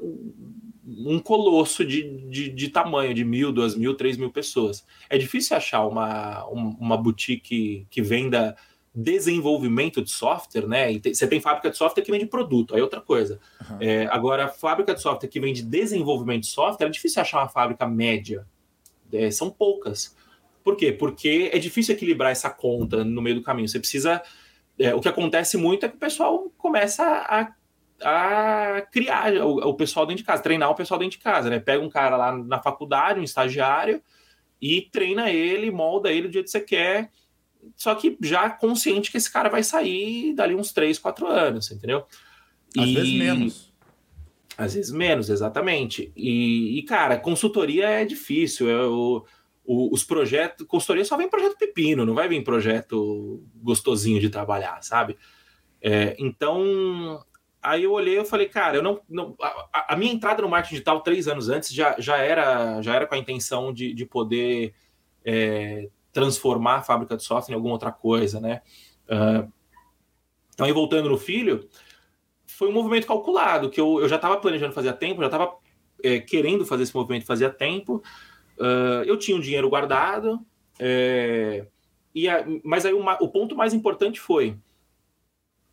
um colosso de, de, de, tamanho, de mil, duas mil, três mil pessoas. É difícil achar uma, uma boutique que venda desenvolvimento de software, né? E você tem fábrica de software que vende produto, aí é outra coisa. Uhum. É, agora, fábrica de software que vende desenvolvimento de software, é difícil achar uma fábrica média. É, são poucas. Por quê? Porque é difícil equilibrar essa conta no meio do caminho. Você precisa. É, o que acontece muito é que o pessoal começa a a criar o, o, pessoal dentro de casa, treinar o pessoal dentro de casa, né? Pega um cara lá na faculdade, um estagiário, e treina ele, molda ele do jeito que você quer, só que já consciente que esse cara vai sair dali uns 3, 4 anos, entendeu? Às e... vezes menos. Às vezes menos, exatamente. E, e cara, consultoria é difícil. É o, os projetos. Consultoria só vem projeto pepino, não vai vir projeto gostosinho de trabalhar, sabe? É, então, Aí eu olhei e falei, cara, eu não. não a, a, minha entrada no marketing digital três anos antes já, já, era, já era com a intenção de, de poder é, transformar a fábrica de software em alguma outra coisa, né? Uh, então, aí voltando no filho, foi um movimento calculado, que eu, eu já estava planejando fazer há tempo, já estava é, querendo fazer esse movimento fazia tempo. Uh, eu tinha um dinheiro guardado, é, e a, mas aí uma, o ponto mais importante foi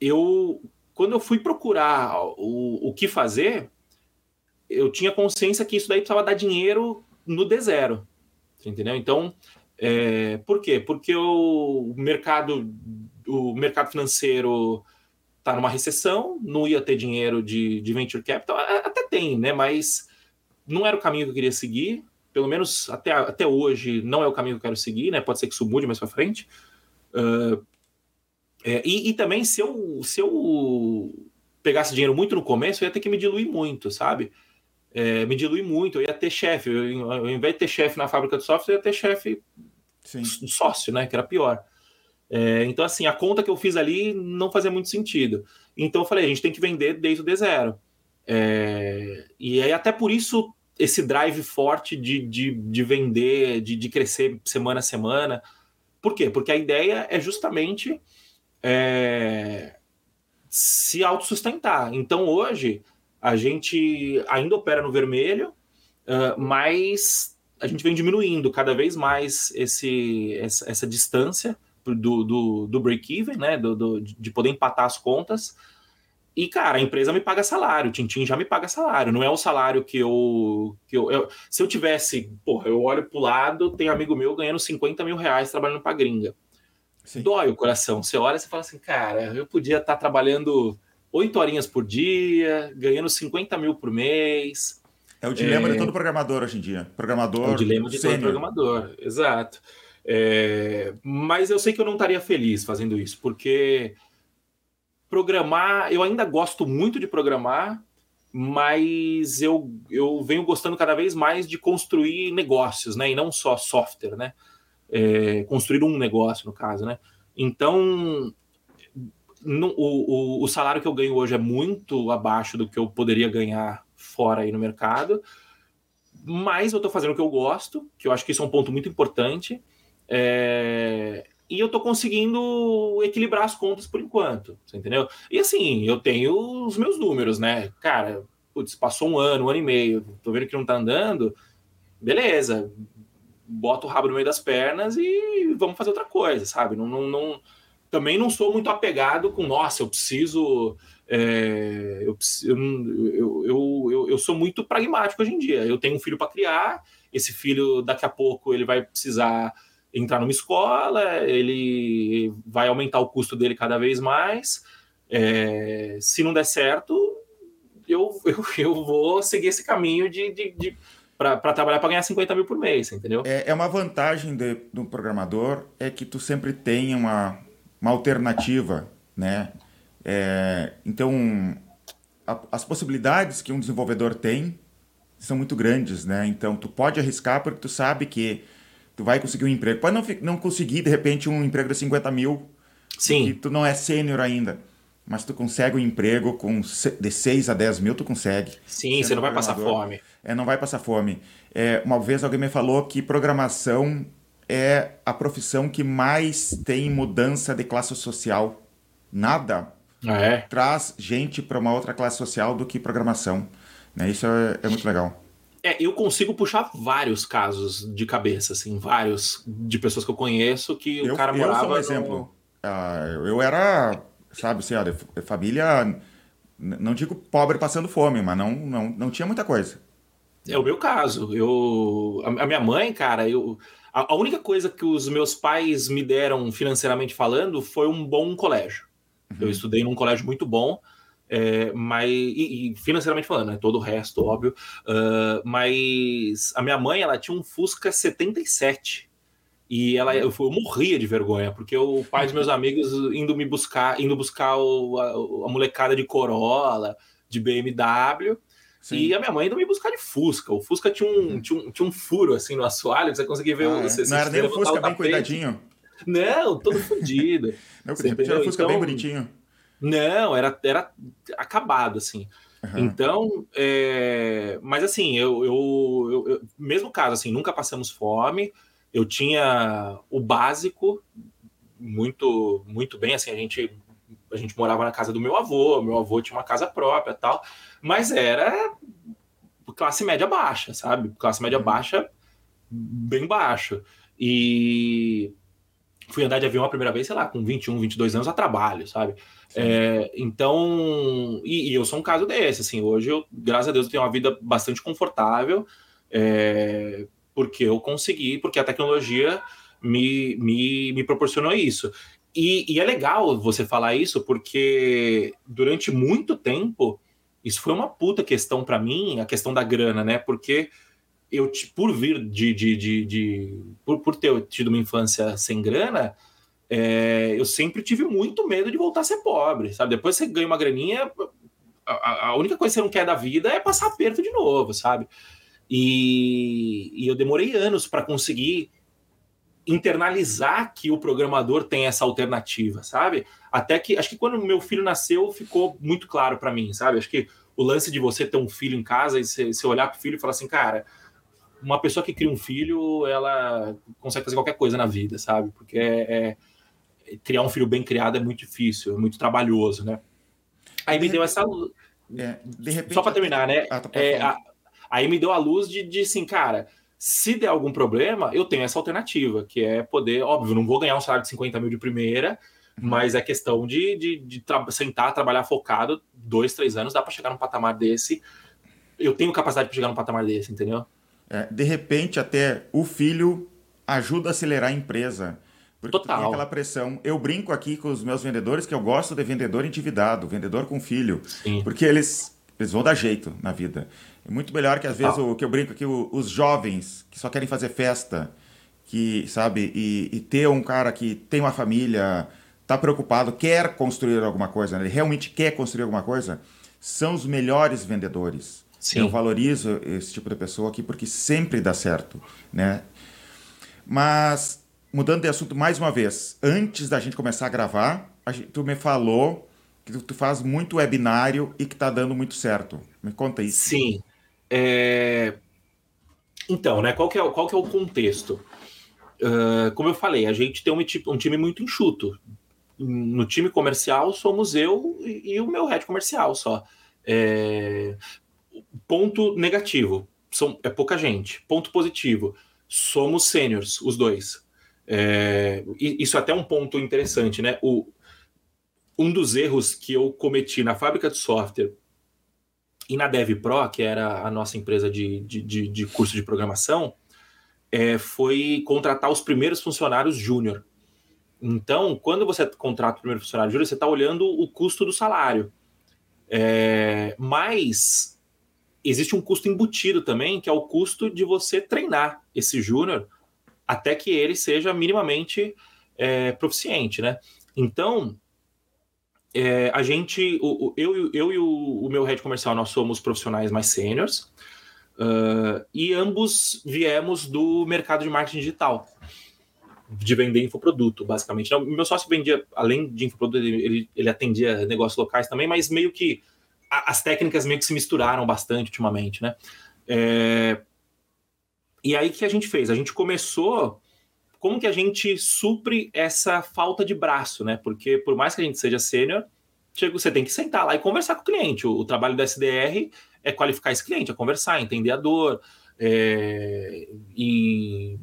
eu quando eu fui procurar o, o que fazer, eu tinha consciência que isso daí precisava dar dinheiro no D zero. Entendeu? Então, é, por quê? Porque o mercado, o mercado financeiro está numa recessão, não ia ter dinheiro de, de venture capital, até tem, né? Mas não era o caminho que eu queria seguir. Pelo menos até, até hoje não é o caminho que eu quero seguir, né? Pode ser que isso mude mais para frente. Uh, é, e, e, também, se eu, se eu pegasse dinheiro muito no começo, eu ia ter que me diluir muito, sabe? É, me diluir muito, eu ia ter chefe. Ao invés de ter chefe na fábrica de software, eu ia ter chefe sócio, né? Que era pior. É, então, assim, a conta que eu fiz ali não fazia muito sentido. Então, eu falei, a gente tem que vender desde o D0. É, e aí, até por isso, esse drive forte de, de, de vender, de, de crescer semana a semana. Por quê? Porque a ideia é justamente é, se autossustentar. Então hoje a gente ainda opera no vermelho, uh, mas a gente vem diminuindo cada vez mais esse, essa, essa distância do, do, do break-even, né? Do, do, de poder empatar as contas. E, cara, a empresa me paga salário, o Tintim já me paga salário. Não é o salário que eu. Que eu, eu se eu tivesse, porra, eu olho pro lado, tem amigo meu ganhando 50 mil reais trabalhando pra gringa. Sim. Dói o coração. Você olha e fala assim, cara, eu podia estar tá trabalhando oito horinhas por dia, ganhando 50 mil por mês. É o dilema é... de todo programador hoje em dia. Programador. É o dilema de sênior. todo programador, exato. É... Mas eu sei que eu não estaria feliz fazendo isso, porque programar, eu ainda gosto muito de programar, mas eu, eu venho gostando cada vez mais de construir negócios, né? E não só software, né? É, construir um negócio, no caso, né? Então, no, o, o, o, salário que eu ganho hoje é muito abaixo do que eu poderia ganhar fora aí no mercado, mas eu estou fazendo o que eu gosto, que eu acho que isso é um ponto muito importante. É, e eu tô conseguindo equilibrar as contas por enquanto, você entendeu? E assim, eu tenho os meus números, né? Cara, putz, passou um ano, um ano e meio, tô vendo que não tá andando, beleza, bota o rabo no meio das pernas e vamos fazer outra coisa, sabe? Não, não, não também não sou muito apegado com, nossa, eu preciso. É, eu, eu, eu, eu, sou muito pragmático hoje em dia. Eu tenho um filho para criar, esse filho daqui a pouco ele vai precisar entrar numa escola, ele vai aumentar o custo dele cada vez mais. É, se não der certo, eu, eu, eu vou seguir esse caminho de, de, de para trabalhar para ganhar 50 mil por mês, entendeu? É, é uma vantagem do programador é que tu sempre tem uma, uma alternativa, né? É, então, a, as possibilidades que um desenvolvedor tem são muito grandes, né? Então, tu pode arriscar porque tu sabe que tu vai conseguir um emprego. Pode não, não conseguir, de repente, um emprego de 50 mil. Sim. E tu não é sênior ainda. Mas tu consegue um emprego com de 6 a 10 mil, tu consegue. Sim, você não vai passar fome. É, não vai passar fome. É, uma vez alguém me falou que programação é a profissão que mais tem mudança de classe social. Nada é? traz gente para uma outra classe social do que programação. Né? Isso é, é muito legal. É, eu consigo puxar vários casos de cabeça, assim, vários de pessoas que eu conheço que eu, o cara morava. Eu sou um exemplo. No... Uh, eu era, sabe, assim, de família, não digo pobre passando fome, mas não, não, não tinha muita coisa. É o meu caso. Eu, a, a minha mãe, cara, eu, a, a, única coisa que os meus pais me deram financeiramente falando foi um bom colégio. Uhum. Eu estudei num colégio muito bom. É, mas e, e, financeiramente falando, né, todo o resto, óbvio. Uh, mas a minha mãe, ela tinha um Fusca 77. E ela, eu, eu morria de vergonha, porque o pai dos meus amigos indo me buscar, indo buscar o, a, a, molecada de Corolla, de BMW. Sim. E a minha mãe indo me buscar de Fusca. O Fusca tinha um, tinha um, tinha um furo assim no assoalho, que você conseguia ver. Ah, o, você, não era nem o Fusca bem cuidadinho. Não, todo fodido. Não, você tinha o Fusca então, bem bonitinho. Não, era, era acabado, assim. Uhum. Então, é... mas assim, eu, eu, eu, eu, mesmo caso, assim, nunca passamos fome, eu tinha o básico muito, muito bem, assim, a gente, a gente morava na casa do meu avô, meu avô tinha uma casa própria tal, mas era classe média baixa, sabe? Classe média uhum. baixa, bem baixa. E fui andar de avião a primeira vez, sei lá, com 21, 22 anos a trabalho, sabe? É, então, e, e, eu sou um caso desse, assim, hoje eu, graças a Deus, eu tenho uma vida bastante confortável, é, porque eu consegui, porque a tecnologia me, me, me proporcionou isso. E, e, é legal você falar isso, porque durante muito tempo, isso foi uma puta questão para mim, a questão da grana, né? Porque eu, por vir de, de, de, de por, por ter tido uma infância sem grana, é, eu sempre tive muito medo de voltar a ser pobre, sabe? Depois você ganha uma graninha, a, a única coisa que você não quer da vida é passar aperto de novo, sabe? E, e eu demorei anos para conseguir internalizar que o programador tem essa alternativa, sabe? Até que acho que quando meu filho nasceu ficou muito claro para mim, sabe? Acho que o lance de você ter um filho em casa e você, você olhar para o filho e falar assim, cara, uma pessoa que cria um filho, ela consegue fazer qualquer coisa na vida, sabe? Porque é, é criar um filho bem criado é muito difícil, é muito trabalhoso, né? Aí me deu essa luz. É, repente, Só para terminar, né? Ah, tá é, a, aí me deu a luz de, de assim, cara, se der algum problema, eu tenho essa alternativa, que é poder, óbvio, não vou ganhar um salário de 50 mil de primeira, Mas é questão de, de, de tra sentar, trabalhar focado, dois, três anos, dá para chegar num patamar desse. Eu tenho capacidade para chegar num patamar desse, entendeu? É, de repente, até o filho ajuda a acelerar a empresa. Porque Total. tem aquela pressão. Eu brinco aqui com os meus vendedores que eu gosto de vendedor endividado, vendedor com filho. Sim. Porque eles, eles vão dar jeito na vida. É muito melhor que às vezes o que eu brinco aqui, os jovens que só querem fazer festa, que, sabe, e, e ter um cara que tem uma família, tá preocupado, quer construir alguma coisa, né? ele realmente quer construir alguma coisa, são os melhores vendedores. Sim. Eu valorizo esse tipo de pessoa aqui porque sempre dá certo, né? Mas mudando de assunto mais uma vez, antes da gente começar a gravar, a gente, tu me falou que tu, faz muito webinário e que está dando muito certo. Me conta isso. Sim. É... Então, né? Qual que é, qual que é o contexto? Uh, como eu falei, a gente tem um, um, time muito enxuto. No time comercial somos eu e, e o meu head comercial só. É... Ponto negativo, são, é pouca gente. Ponto positivo, somos sêniors, os dois. É, isso é até um ponto interessante, né? O, um dos erros que eu cometi na fábrica de software e na DevPro, que era a nossa empresa de, de, de curso de programação, é, foi contratar os primeiros funcionários júnior. Então, quando você contrata o primeiro funcionário júnior, você está olhando o custo do salário. É, mas existe um custo embutido também, que é o custo de você treinar esse júnior até que ele seja minimamente é, proficiente, né? Então, é, a gente, o, o, eu, eu e o, o, meu head comercial, nós somos profissionais mais sêniores, uh, e ambos viemos do mercado de marketing digital, de vender infoproduto, basicamente. O meu sócio vendia, além de infoproduto, ele, ele atendia negócios locais também, mas meio que as técnicas meio que se misturaram bastante ultimamente, né? É, e aí que a gente fez? A gente começou como que a gente supre essa falta de braço, né? Porque por mais que a gente seja sênior, você tem que sentar lá e conversar com o cliente. O, o, trabalho do SDR é qualificar esse cliente, é conversar, entender a dor é, e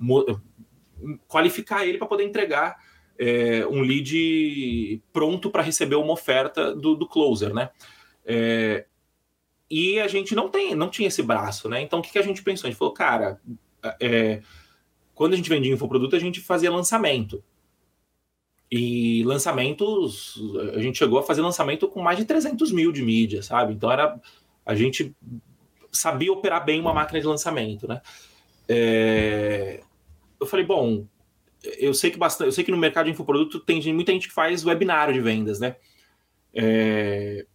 qualificar ele para poder entregar é, um lead pronto para receber uma oferta do, do closer, né? É, e a gente não tem, não tinha esse braço, né? Então o que, que a gente pensou? A gente falou, cara, é, quando a gente vendia infoproduto, a gente fazia lançamento. E lançamentos, a gente chegou a fazer lançamento com mais de 300 mil de mídia, sabe? Então era, a gente sabia operar bem uma máquina de lançamento, né? É, eu falei, bom, eu sei que bastante, eu sei que no mercado de infoproduto tem muita gente que faz webinário de vendas, né? É,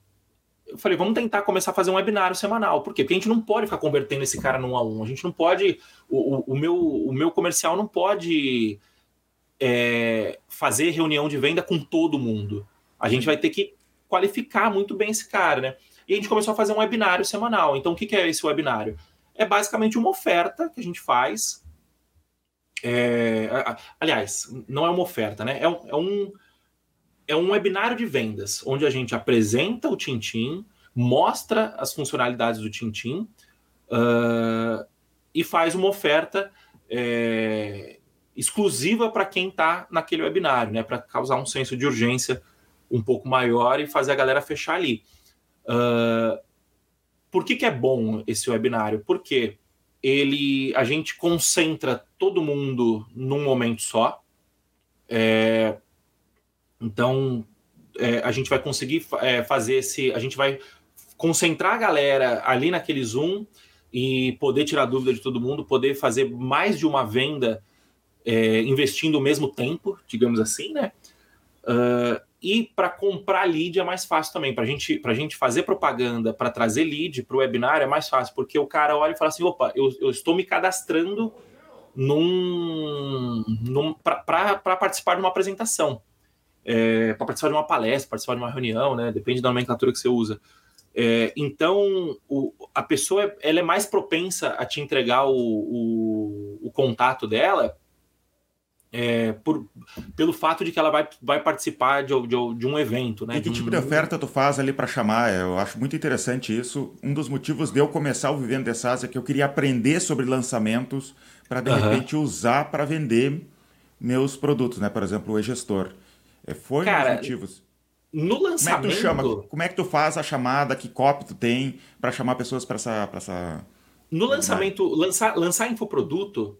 eu falei, vamos tentar começar a fazer um webinário semanal. Por quê? Porque a gente não pode ficar convertendo esse cara num a um. A gente não pode. O, o, o meu, o meu comercial não pode é, fazer reunião de venda com todo mundo. A gente vai ter que qualificar muito bem esse cara, né? E a gente começou a fazer um webinário semanal. Então, o que, que é esse webinário? É basicamente uma oferta que a gente faz. É, aliás, não é uma oferta, né? É, é um é um webinário de vendas, onde a gente apresenta o Tintim, mostra as funcionalidades do Tintim uh, e faz uma oferta é, exclusiva para quem está naquele webinário, né? Para causar um senso de urgência um pouco maior e fazer a galera fechar ali. Uh, por que, que é bom esse webinário? Porque ele a gente concentra todo mundo num momento só. É, então, é, a gente vai conseguir é, fazer esse. A gente vai concentrar a galera ali naquele Zoom e poder tirar dúvida de todo mundo, poder fazer mais de uma venda é, investindo o mesmo tempo, digamos assim, né? Uh, e para comprar lead é mais fácil também. Para gente, a gente fazer propaganda, para trazer lead para o webinar é mais fácil, porque o cara olha e fala assim: opa, eu, eu estou me cadastrando num, num para participar de uma apresentação é, para participar de uma palestra, participar de uma reunião, né? Depende da nomenclatura que você usa. É, então, o, a pessoa ela é mais propensa a te entregar o, o, o contato dela é, por, pelo fato de que ela vai, vai participar de, de, de um evento. Né? E que tipo de oferta tu faz ali para chamar? Eu acho muito interessante isso. Um dos motivos de eu começar o Vivendo de é que eu queria aprender sobre lançamentos para, de uhum. repente, usar para vender meus produtos, né? por exemplo, o e-gestor. É, foi Cara, um dos motivos. No lançamento. Como é, que tu chama, como é que tu faz a chamada? Que copy tu tem para chamar pessoas para essa, essa. No lançamento, lançar, lançar infoproduto,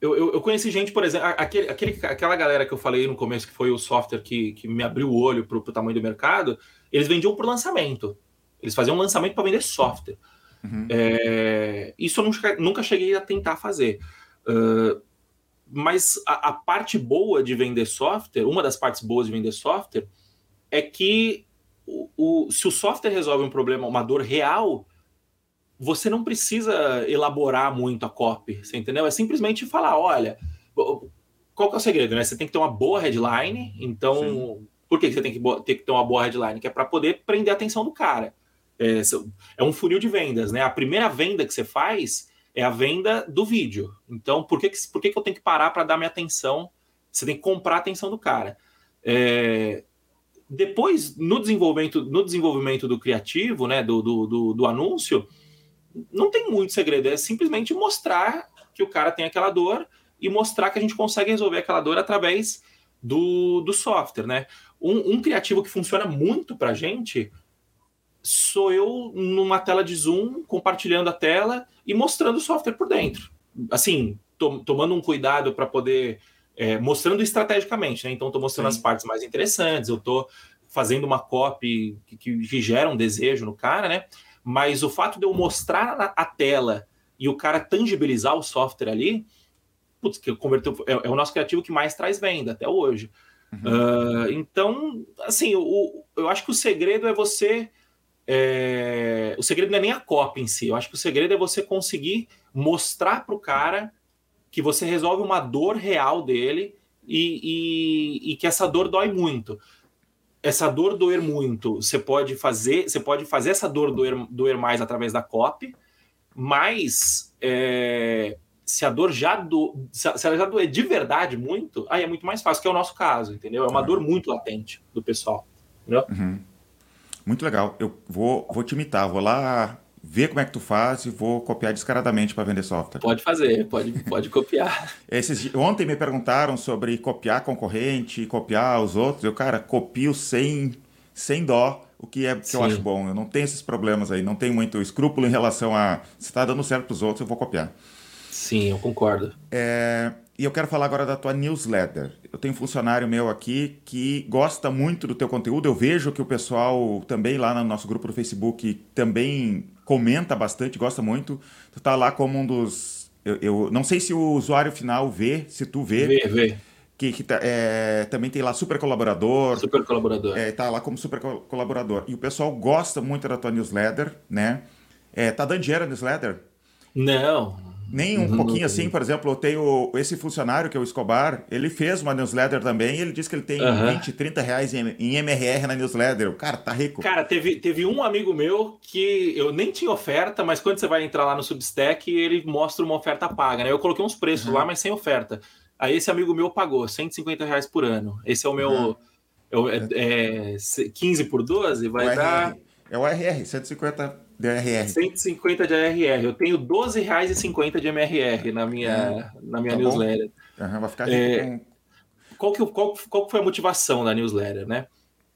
eu, eu, eu, conheci gente, por exemplo, aquele, aquele, aquela galera que eu falei no começo, que foi o software que, que me abriu o olho para o tamanho do mercado, eles vendiam por lançamento. Eles faziam um lançamento para vender software. Uhum. É, isso eu nunca, nunca cheguei a tentar fazer. Uh, mas a, a, parte boa de vender software, uma das partes boas de vender software, é que o, o, se o software resolve um problema, uma dor real, você não precisa elaborar muito a copy, você entendeu? É simplesmente falar, olha, qual que é o segredo, né? Você tem que ter uma boa headline, então, Sim. por que você tem que ter que ter uma boa headline? Que é para poder prender a atenção do cara. É, é um funil de vendas, né? A primeira venda que você faz é a venda do vídeo. Então, por que, por que, que eu tenho que parar para dar minha atenção? Você tem que comprar a atenção do cara. É, depois, no desenvolvimento, no desenvolvimento do criativo, né, do, do, do, do, anúncio, não tem muito segredo, é simplesmente mostrar que o cara tem aquela dor e mostrar que a gente consegue resolver aquela dor através do, do software, né? Um, um criativo que funciona muito para gente sou eu numa tela de Zoom, compartilhando a tela e mostrando o software por dentro. Assim, to tomando um cuidado para poder é, mostrando estrategicamente, né? Então, estou mostrando Sim. as partes mais interessantes, eu estou fazendo uma copy que, que, gera um desejo no cara, né? Mas o fato de eu mostrar a tela e o cara tangibilizar o software ali, putz, que converteu, é, é, o nosso criativo que mais traz venda até hoje. Uhum. Uh, então, assim, o, eu acho que o segredo é você. É, o segredo não é nem a cópia em si, eu acho que o segredo é você conseguir mostrar para o cara que você resolve uma dor real dele e, e, e, que essa dor dói muito. Essa dor doer muito, você pode fazer, você pode fazer essa dor doer, doer mais através da COP, mas é, se a dor já do, se ela já doer de verdade muito, aí é muito mais fácil, que é o nosso caso, entendeu? É uma é. dor muito latente do pessoal. Entendeu? Uhum. Muito legal. Eu vou, vou te imitar, vou lá ver como é que tu faz e vou copiar descaradamente para vender software. Pode fazer, pode, pode copiar. Esses, ontem me perguntaram sobre copiar concorrente, copiar os outros. Eu, cara, copio sem, sem dó, o que é que eu acho bom. Eu não tenho esses problemas aí, não tenho muito escrúpulo em relação a se está dando certo para os outros, eu vou copiar. Sim, eu concordo. É, e eu quero falar agora da tua newsletter. Eu tenho um funcionário meu aqui que gosta muito do teu conteúdo. Eu vejo que o pessoal também lá no nosso grupo do Facebook também comenta bastante, gosta muito. Tu tá lá como um dos. Eu, eu não sei se o usuário final vê, se tu vê. Vê, vê. Que, que tá, é, também tem lá super colaborador. Super colaborador. É, tá lá como super colaborador. E o pessoal gosta muito da tua newsletter, né? É, tá dando dinheiro a newsletter? Não, nem um uhum. pouquinho assim, por exemplo, eu tenho esse funcionário que é o Escobar, ele fez uma newsletter também e ele disse que ele tem uhum. 20, 30 reais em, em MRR na newsletter. O cara tá rico. Cara, teve, teve um amigo meu que eu nem tinha oferta, mas quando você vai entrar lá no Substack, ele mostra uma oferta paga, né? Eu coloquei uns preços uhum. lá, mas sem oferta. Aí esse amigo meu pagou 150 reais por ano. Esse é o meu. É, é, 15 por 12, vai o dar. RR. É o RR, 150 de ARR. 150 de ARR. Eu tenho R$12,50 de MRR na minha, é, na minha tá newsletter. Uhum, vai ficar é, com... qual, que, qual, qual foi a motivação da newsletter, né?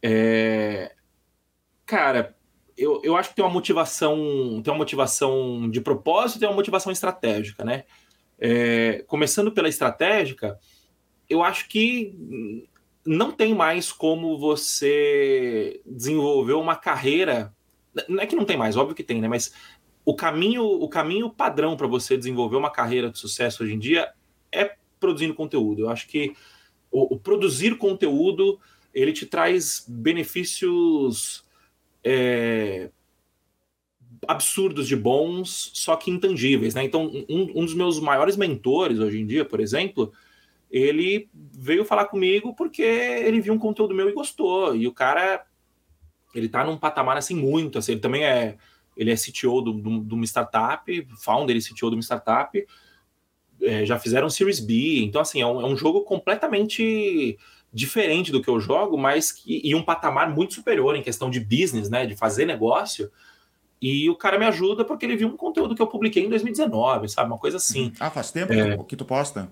É, cara, eu, eu acho que tem uma motivação, tem uma motivação de propósito e tem uma motivação estratégica, né? É, começando pela estratégica, eu acho que não tem mais como você desenvolver uma carreira não é que não tem mais, óbvio que tem, né? Mas o caminho, o caminho padrão para você desenvolver uma carreira de sucesso hoje em dia é produzindo conteúdo. Eu acho que o, o produzir conteúdo ele te traz benefícios é, absurdos de bons, só que intangíveis, né? Então, um, um dos meus maiores mentores hoje em dia, por exemplo, ele veio falar comigo porque ele viu um conteúdo meu e gostou. E o cara ele está num patamar assim muito, assim, ele também é ele é CTO de uma startup, founder e CTO de uma startup, é, já fizeram Series B, então assim, é um, é um, jogo completamente diferente do que eu jogo, mas que, e um patamar muito superior em questão de business, né, de fazer negócio, e o cara me ajuda porque ele viu um conteúdo que eu publiquei em 2019, sabe, uma coisa assim. Ah, faz tempo é, que tu posta?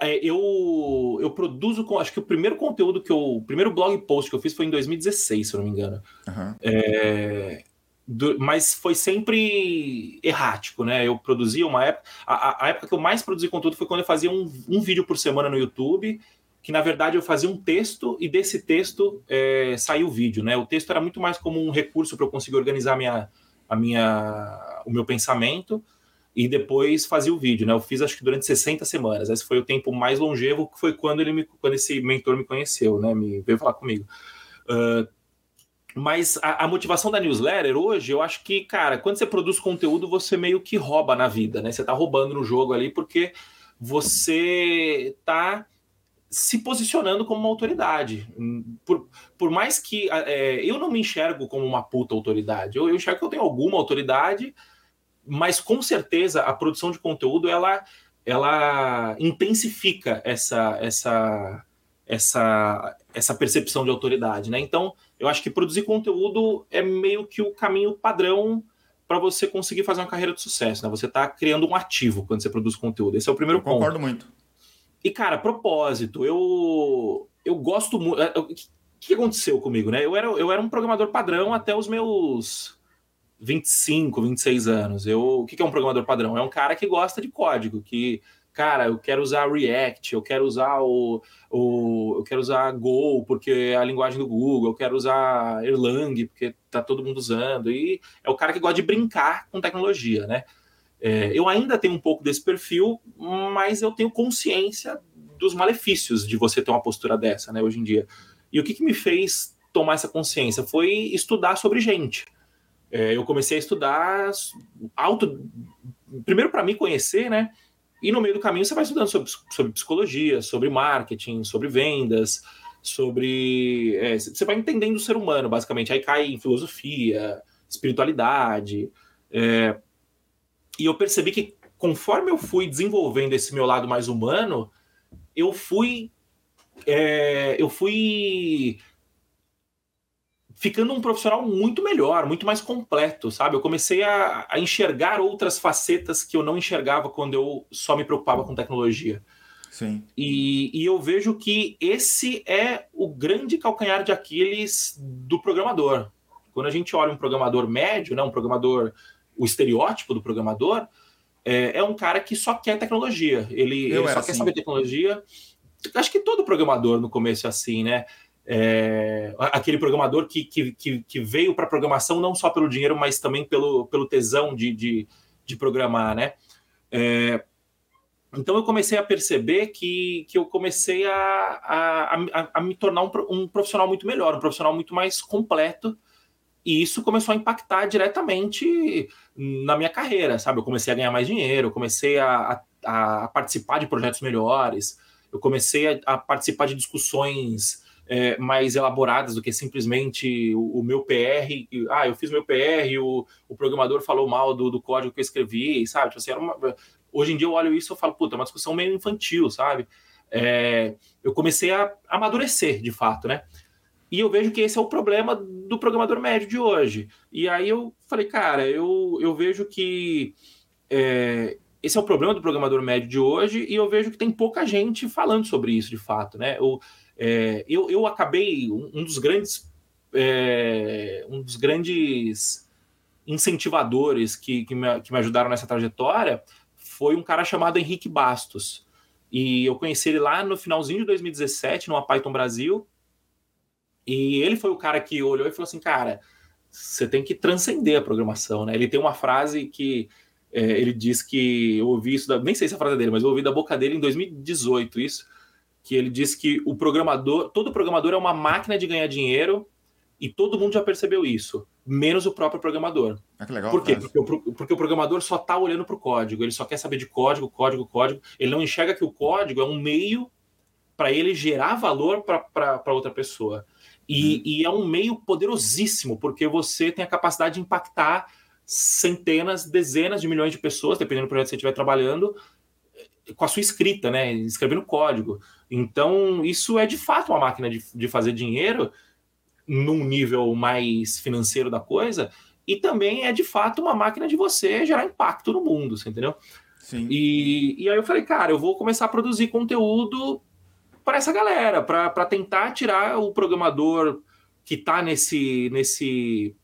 É, eu, eu produzo, acho que o primeiro conteúdo que eu. O primeiro blog post que eu fiz foi em 2016, se eu não me engano. Uhum. É, do, mas foi sempre errático, né? Eu produzia uma época. A, a, época que eu mais produzi conteúdo foi quando eu fazia um, um vídeo por semana no YouTube, que na verdade eu fazia um texto e desse texto é, saiu o vídeo, né? O texto era muito mais como um recurso para eu conseguir organizar a minha, a minha, o meu pensamento e depois fazia o vídeo, né? Eu fiz acho que durante 60 semanas. Esse foi o tempo mais longevo, que foi quando ele me, quando esse mentor me conheceu, né? Me veio falar comigo. Uh, mas a, a, motivação da newsletter hoje, eu acho que, cara, quando você produz conteúdo, você meio que rouba na vida, né? Você tá roubando no jogo ali porque você tá se posicionando como uma autoridade. Por, por mais que é, eu não me enxergo como uma puta autoridade, eu, eu enxergo que eu tenho alguma autoridade mas com certeza a produção de conteúdo ela, ela intensifica essa, essa, essa, essa percepção de autoridade, né? Então, eu acho que produzir conteúdo é meio que o caminho padrão para você conseguir fazer uma carreira de sucesso, né? Você está criando um ativo quando você produz conteúdo. Esse é o primeiro eu ponto. Concordo muito. E cara, propósito, eu eu gosto muito. É, o que aconteceu comigo, né? Eu era, eu era um programador padrão até os meus 25, 26 anos. Eu, o que é um programador padrão? É um cara que gosta de código, que, cara, eu quero usar React, eu quero usar o, o eu quero usar Go, porque é a linguagem do Google, eu quero usar Erlang, porque tá todo mundo usando. E é o cara que gosta de brincar com tecnologia, né? É, eu ainda tenho um pouco desse perfil, mas eu tenho consciência dos malefícios de você ter uma postura dessa, né, hoje em dia. E o que, que me fez tomar essa consciência foi estudar sobre gente eu comecei a estudar alto, primeiro para me conhecer, né? E no meio do caminho você vai estudando sobre, sobre psicologia, sobre marketing, sobre vendas, sobre. É, você vai entendendo o ser humano, basicamente. Aí cai em filosofia, espiritualidade. É, e eu percebi que conforme eu fui desenvolvendo esse meu lado mais humano, eu fui. É, eu fui ficando um profissional muito melhor, muito mais completo, sabe? Eu comecei a, a, enxergar outras facetas que eu não enxergava quando eu só me preocupava com tecnologia. Sim. E, e eu vejo que esse é o grande calcanhar de Aquiles do programador. Quando a gente olha um programador médio, né, um programador, o estereótipo do programador, é, é um cara que só quer tecnologia. Ele, ele só assim. quer saber tecnologia. Acho que todo programador no começo é assim, né? É, aquele programador que, que, que, veio para a programação não só pelo dinheiro, mas também pelo, pelo tesão de, de, de programar, né? É, então eu comecei a perceber que, que eu comecei a, a, a, a me tornar um, um, profissional muito melhor, um profissional muito mais completo, e isso começou a impactar diretamente na minha carreira, sabe? Eu comecei a ganhar mais dinheiro, eu comecei a, a, a participar de projetos melhores, eu comecei a, a participar de discussões é, mais elaboradas do que simplesmente o, o, meu PR. Ah, eu fiz meu PR o, o programador falou mal do, do código que eu escrevi, sabe? Tipo assim, uma, hoje em dia eu olho isso e falo, puta, é uma discussão meio infantil, sabe? É, eu comecei a amadurecer, de fato, né? E eu vejo que esse é o problema do programador médio de hoje. E aí eu falei, cara, eu, eu vejo que é, esse é o problema do programador médio de hoje, e eu vejo que tem pouca gente falando sobre isso, de fato, né? É, eu, eu acabei, um, um dos grandes é, um dos grandes incentivadores que, que, me, que me ajudaram nessa trajetória foi um cara chamado Henrique Bastos. E eu conheci ele lá no finalzinho de 2017, no Python Brasil. E ele foi o cara que olhou e falou assim: cara, você tem que transcender a programação, né? Ele tem uma frase que é, ele diz que eu ouvi isso, da, nem sei se é a frase dele, mas eu ouvi da boca dele em 2018 isso que ele diz que o programador, todo programador é uma máquina de ganhar dinheiro e todo mundo já percebeu isso, menos o próprio programador. Ah, que legal. Por quê? Porque o, porque o, programador só está olhando para o código, ele só quer saber de código, código, código. Ele não enxerga que o código é um meio para ele gerar valor para outra pessoa. E, hum. e, é um meio poderosíssimo, porque você tem a capacidade de impactar centenas, dezenas de milhões de pessoas, dependendo do projeto que você estiver trabalhando, com a sua escrita, né? Escrevendo código. Então, isso é de fato uma máquina de, de fazer dinheiro num nível mais financeiro da coisa, e também é de fato uma máquina de você gerar impacto no mundo, você entendeu? Sim. E, e aí eu falei, cara, eu vou começar a produzir conteúdo para essa galera, para tentar tirar o programador que está nesse, nesse,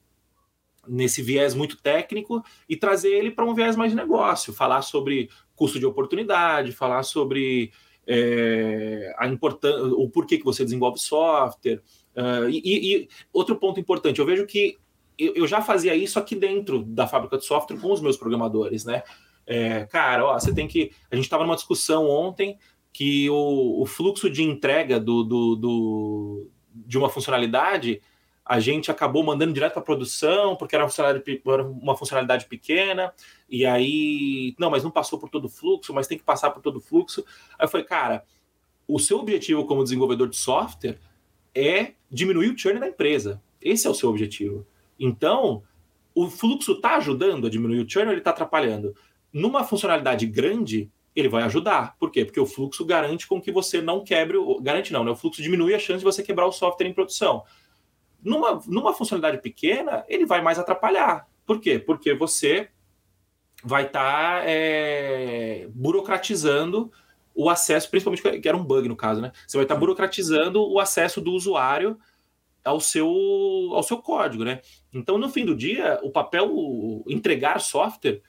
nesse viés muito técnico e trazer ele para um viés mais de negócio, falar sobre custo de oportunidade, falar sobre é, a importância, o porquê que você desenvolve software. Uh, e, e, outro ponto importante, eu vejo que eu, eu, já fazia isso aqui dentro da fábrica de software com os meus programadores, né? É, cara, ó, você tem que. A gente estava numa discussão ontem que o, o fluxo de entrega do, do, do, de uma funcionalidade a gente acabou mandando direto para produção, porque era uma funcionalidade, pequena, e aí, não, mas não passou por todo o fluxo, mas tem que passar por todo o fluxo. Aí eu falei, cara, o seu objetivo como desenvolvedor de software é diminuir o churn da empresa. Esse é o seu objetivo. Então, o fluxo está ajudando a diminuir o churn ou ele está atrapalhando? Numa funcionalidade grande, ele vai ajudar. Por quê? Porque o fluxo garante com que você não quebre, o... garante não, né? O fluxo diminui a chance de você quebrar o software em produção. Numa, numa funcionalidade pequena, ele vai mais atrapalhar. Por quê? Porque você vai estar tá, é, burocratizando o acesso, principalmente que era um bug no caso, né? Você vai estar tá burocratizando o acesso do usuário ao seu, ao seu código, né? Então, no fim do dia, o papel o, entregar software,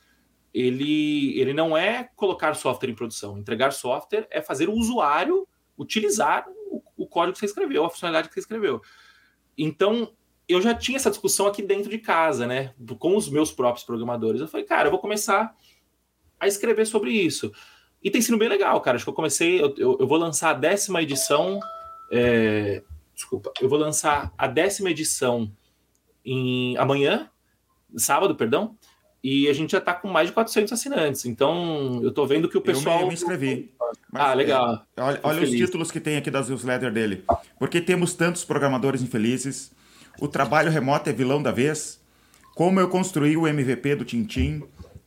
ele, ele não é colocar software em produção. Entregar software é fazer o usuário utilizar o, o código que você escreveu, a funcionalidade que você escreveu. Então, eu já tinha essa discussão aqui dentro de casa, né? Com os meus próprios programadores. Eu falei, cara, eu vou começar a escrever sobre isso. E tem sido bem legal, cara. Acho que eu comecei, eu, eu, eu vou lançar a décima edição. É, desculpa, eu vou lançar a décima edição em amanhã, sábado, perdão. E a gente já está com mais de 400 assinantes. Então, eu estou vendo que o pessoal. Eu me, eu me inscrevi. Mas, ah, legal. É, olha, olha os títulos que tem aqui das newsletter dele. Porque temos tantos programadores infelizes. O trabalho remoto é vilão da vez. Como eu construí o MVP do Tintim.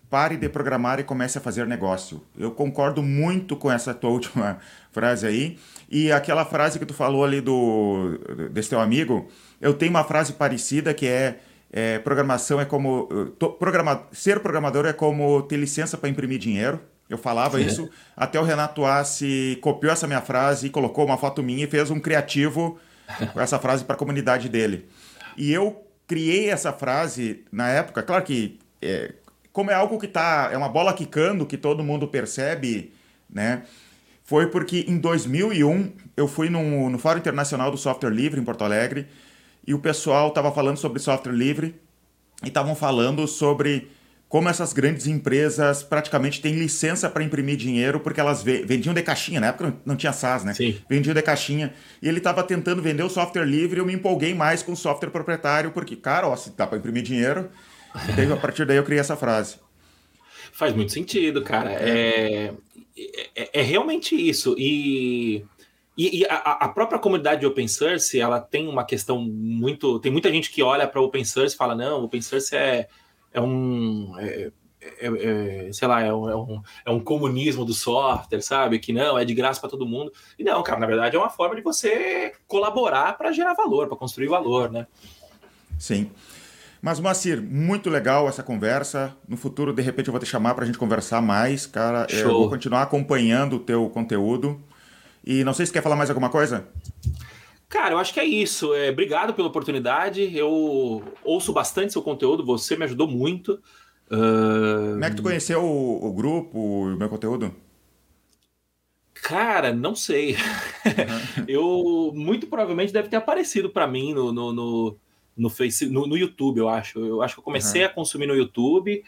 Pare de programar e comece a fazer negócio. Eu concordo muito com essa tua última frase aí. E aquela frase que tu falou ali do desse teu amigo, eu tenho uma frase parecida que é é, programação é como. To, programa, ser programador é como ter licença para imprimir dinheiro. Eu falava isso, até o Renato Assi copiou essa minha frase e colocou uma foto minha e fez um criativo com essa frase para a comunidade dele. E eu criei essa frase na época, claro que é, como é algo que tá, é uma bola quicando que todo mundo percebe, né? Foi porque em 2001 eu fui no, no Fórum Internacional do Software Livre em Porto Alegre e o pessoal estava falando sobre software livre e estavam falando sobre como essas grandes empresas praticamente têm licença para imprimir dinheiro porque elas vendiam de caixinha, na época não tinha SaaS, né? Sim. Vendiam de caixinha. E ele estava tentando vender o software livre eu me empolguei mais com o software proprietário porque, cara, ó, se dá para imprimir dinheiro. E daí, a partir daí eu criei essa frase. Faz muito sentido, cara. É, é, é realmente isso. E e, e a, a, própria comunidade de open source, ela tem uma questão muito. Tem muita gente que olha para open source e fala: não, open source é, é um. É, é, é, sei lá, é um, é, um, é um comunismo do software, sabe? Que não, é de graça para todo mundo. E não, cara, na verdade é uma forma de você colaborar para gerar valor, para construir valor, né? Sim. Mas, Macir, muito legal essa conversa. No futuro, de repente, eu vou te chamar para a gente conversar mais, cara. Show. Eu vou continuar acompanhando o teu conteúdo. E não sei se quer falar mais alguma coisa. Cara, eu acho que é isso. É, obrigado pela oportunidade. Eu ouço bastante seu conteúdo, você me ajudou muito. Uh... Como é que tu conheceu o, o grupo, o meu conteúdo? Cara, não sei. Uhum. eu muito provavelmente deve ter aparecido para mim no, no, no, no, face, no, no, YouTube, eu acho. Eu acho que eu comecei uhum. a consumir no YouTube.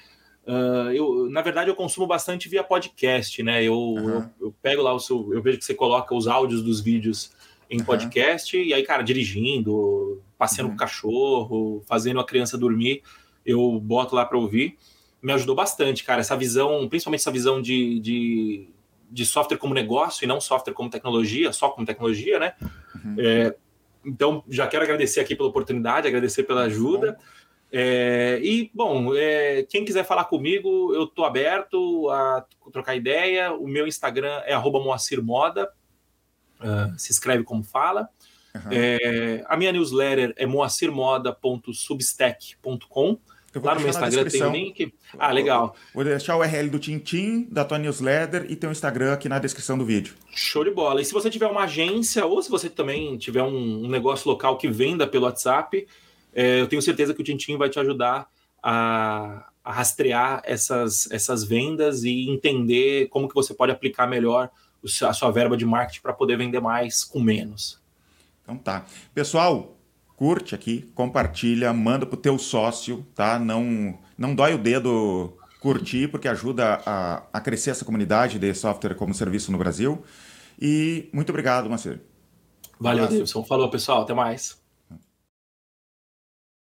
Uh, eu, na verdade, eu consumo bastante via podcast, né? Eu, uhum. eu, eu, pego lá o seu. Eu vejo que você coloca os áudios dos vídeos em uhum. podcast, e aí, cara, dirigindo, passeando uhum. com o cachorro, fazendo a criança dormir, eu boto lá para ouvir. Me ajudou bastante, cara, essa visão, principalmente essa visão de, de, de, software como negócio e não software como tecnologia, só como tecnologia, né? Uhum. É, então, já quero agradecer aqui pela oportunidade, agradecer pela ajuda. É, e, bom, é, quem quiser falar comigo, eu estou aberto a trocar ideia. O meu Instagram é moacirmoda, uh, se escreve como fala. Uhum. É, a minha newsletter é moacirmoda.substack.com. Lá no meu Instagram tem o link. Ah, legal. Vou deixar o URL do Tintim, da tua newsletter e tem o Instagram aqui na descrição do vídeo. Show de bola. E se você tiver uma agência ou se você também tiver um, um negócio local que venda pelo WhatsApp, é, eu tenho certeza que o Tintim vai te ajudar a, a rastrear essas, essas vendas e entender como que você pode aplicar melhor a sua verba de marketing para poder vender mais com menos. Então tá. Pessoal, curte aqui, compartilha, manda pro teu sócio, tá? Não, não dói o dedo curtir, porque ajuda a, a crescer essa comunidade de software como serviço no Brasil. E muito obrigado, Macer. Valeu, Davidson. Falou, pessoal. Até mais.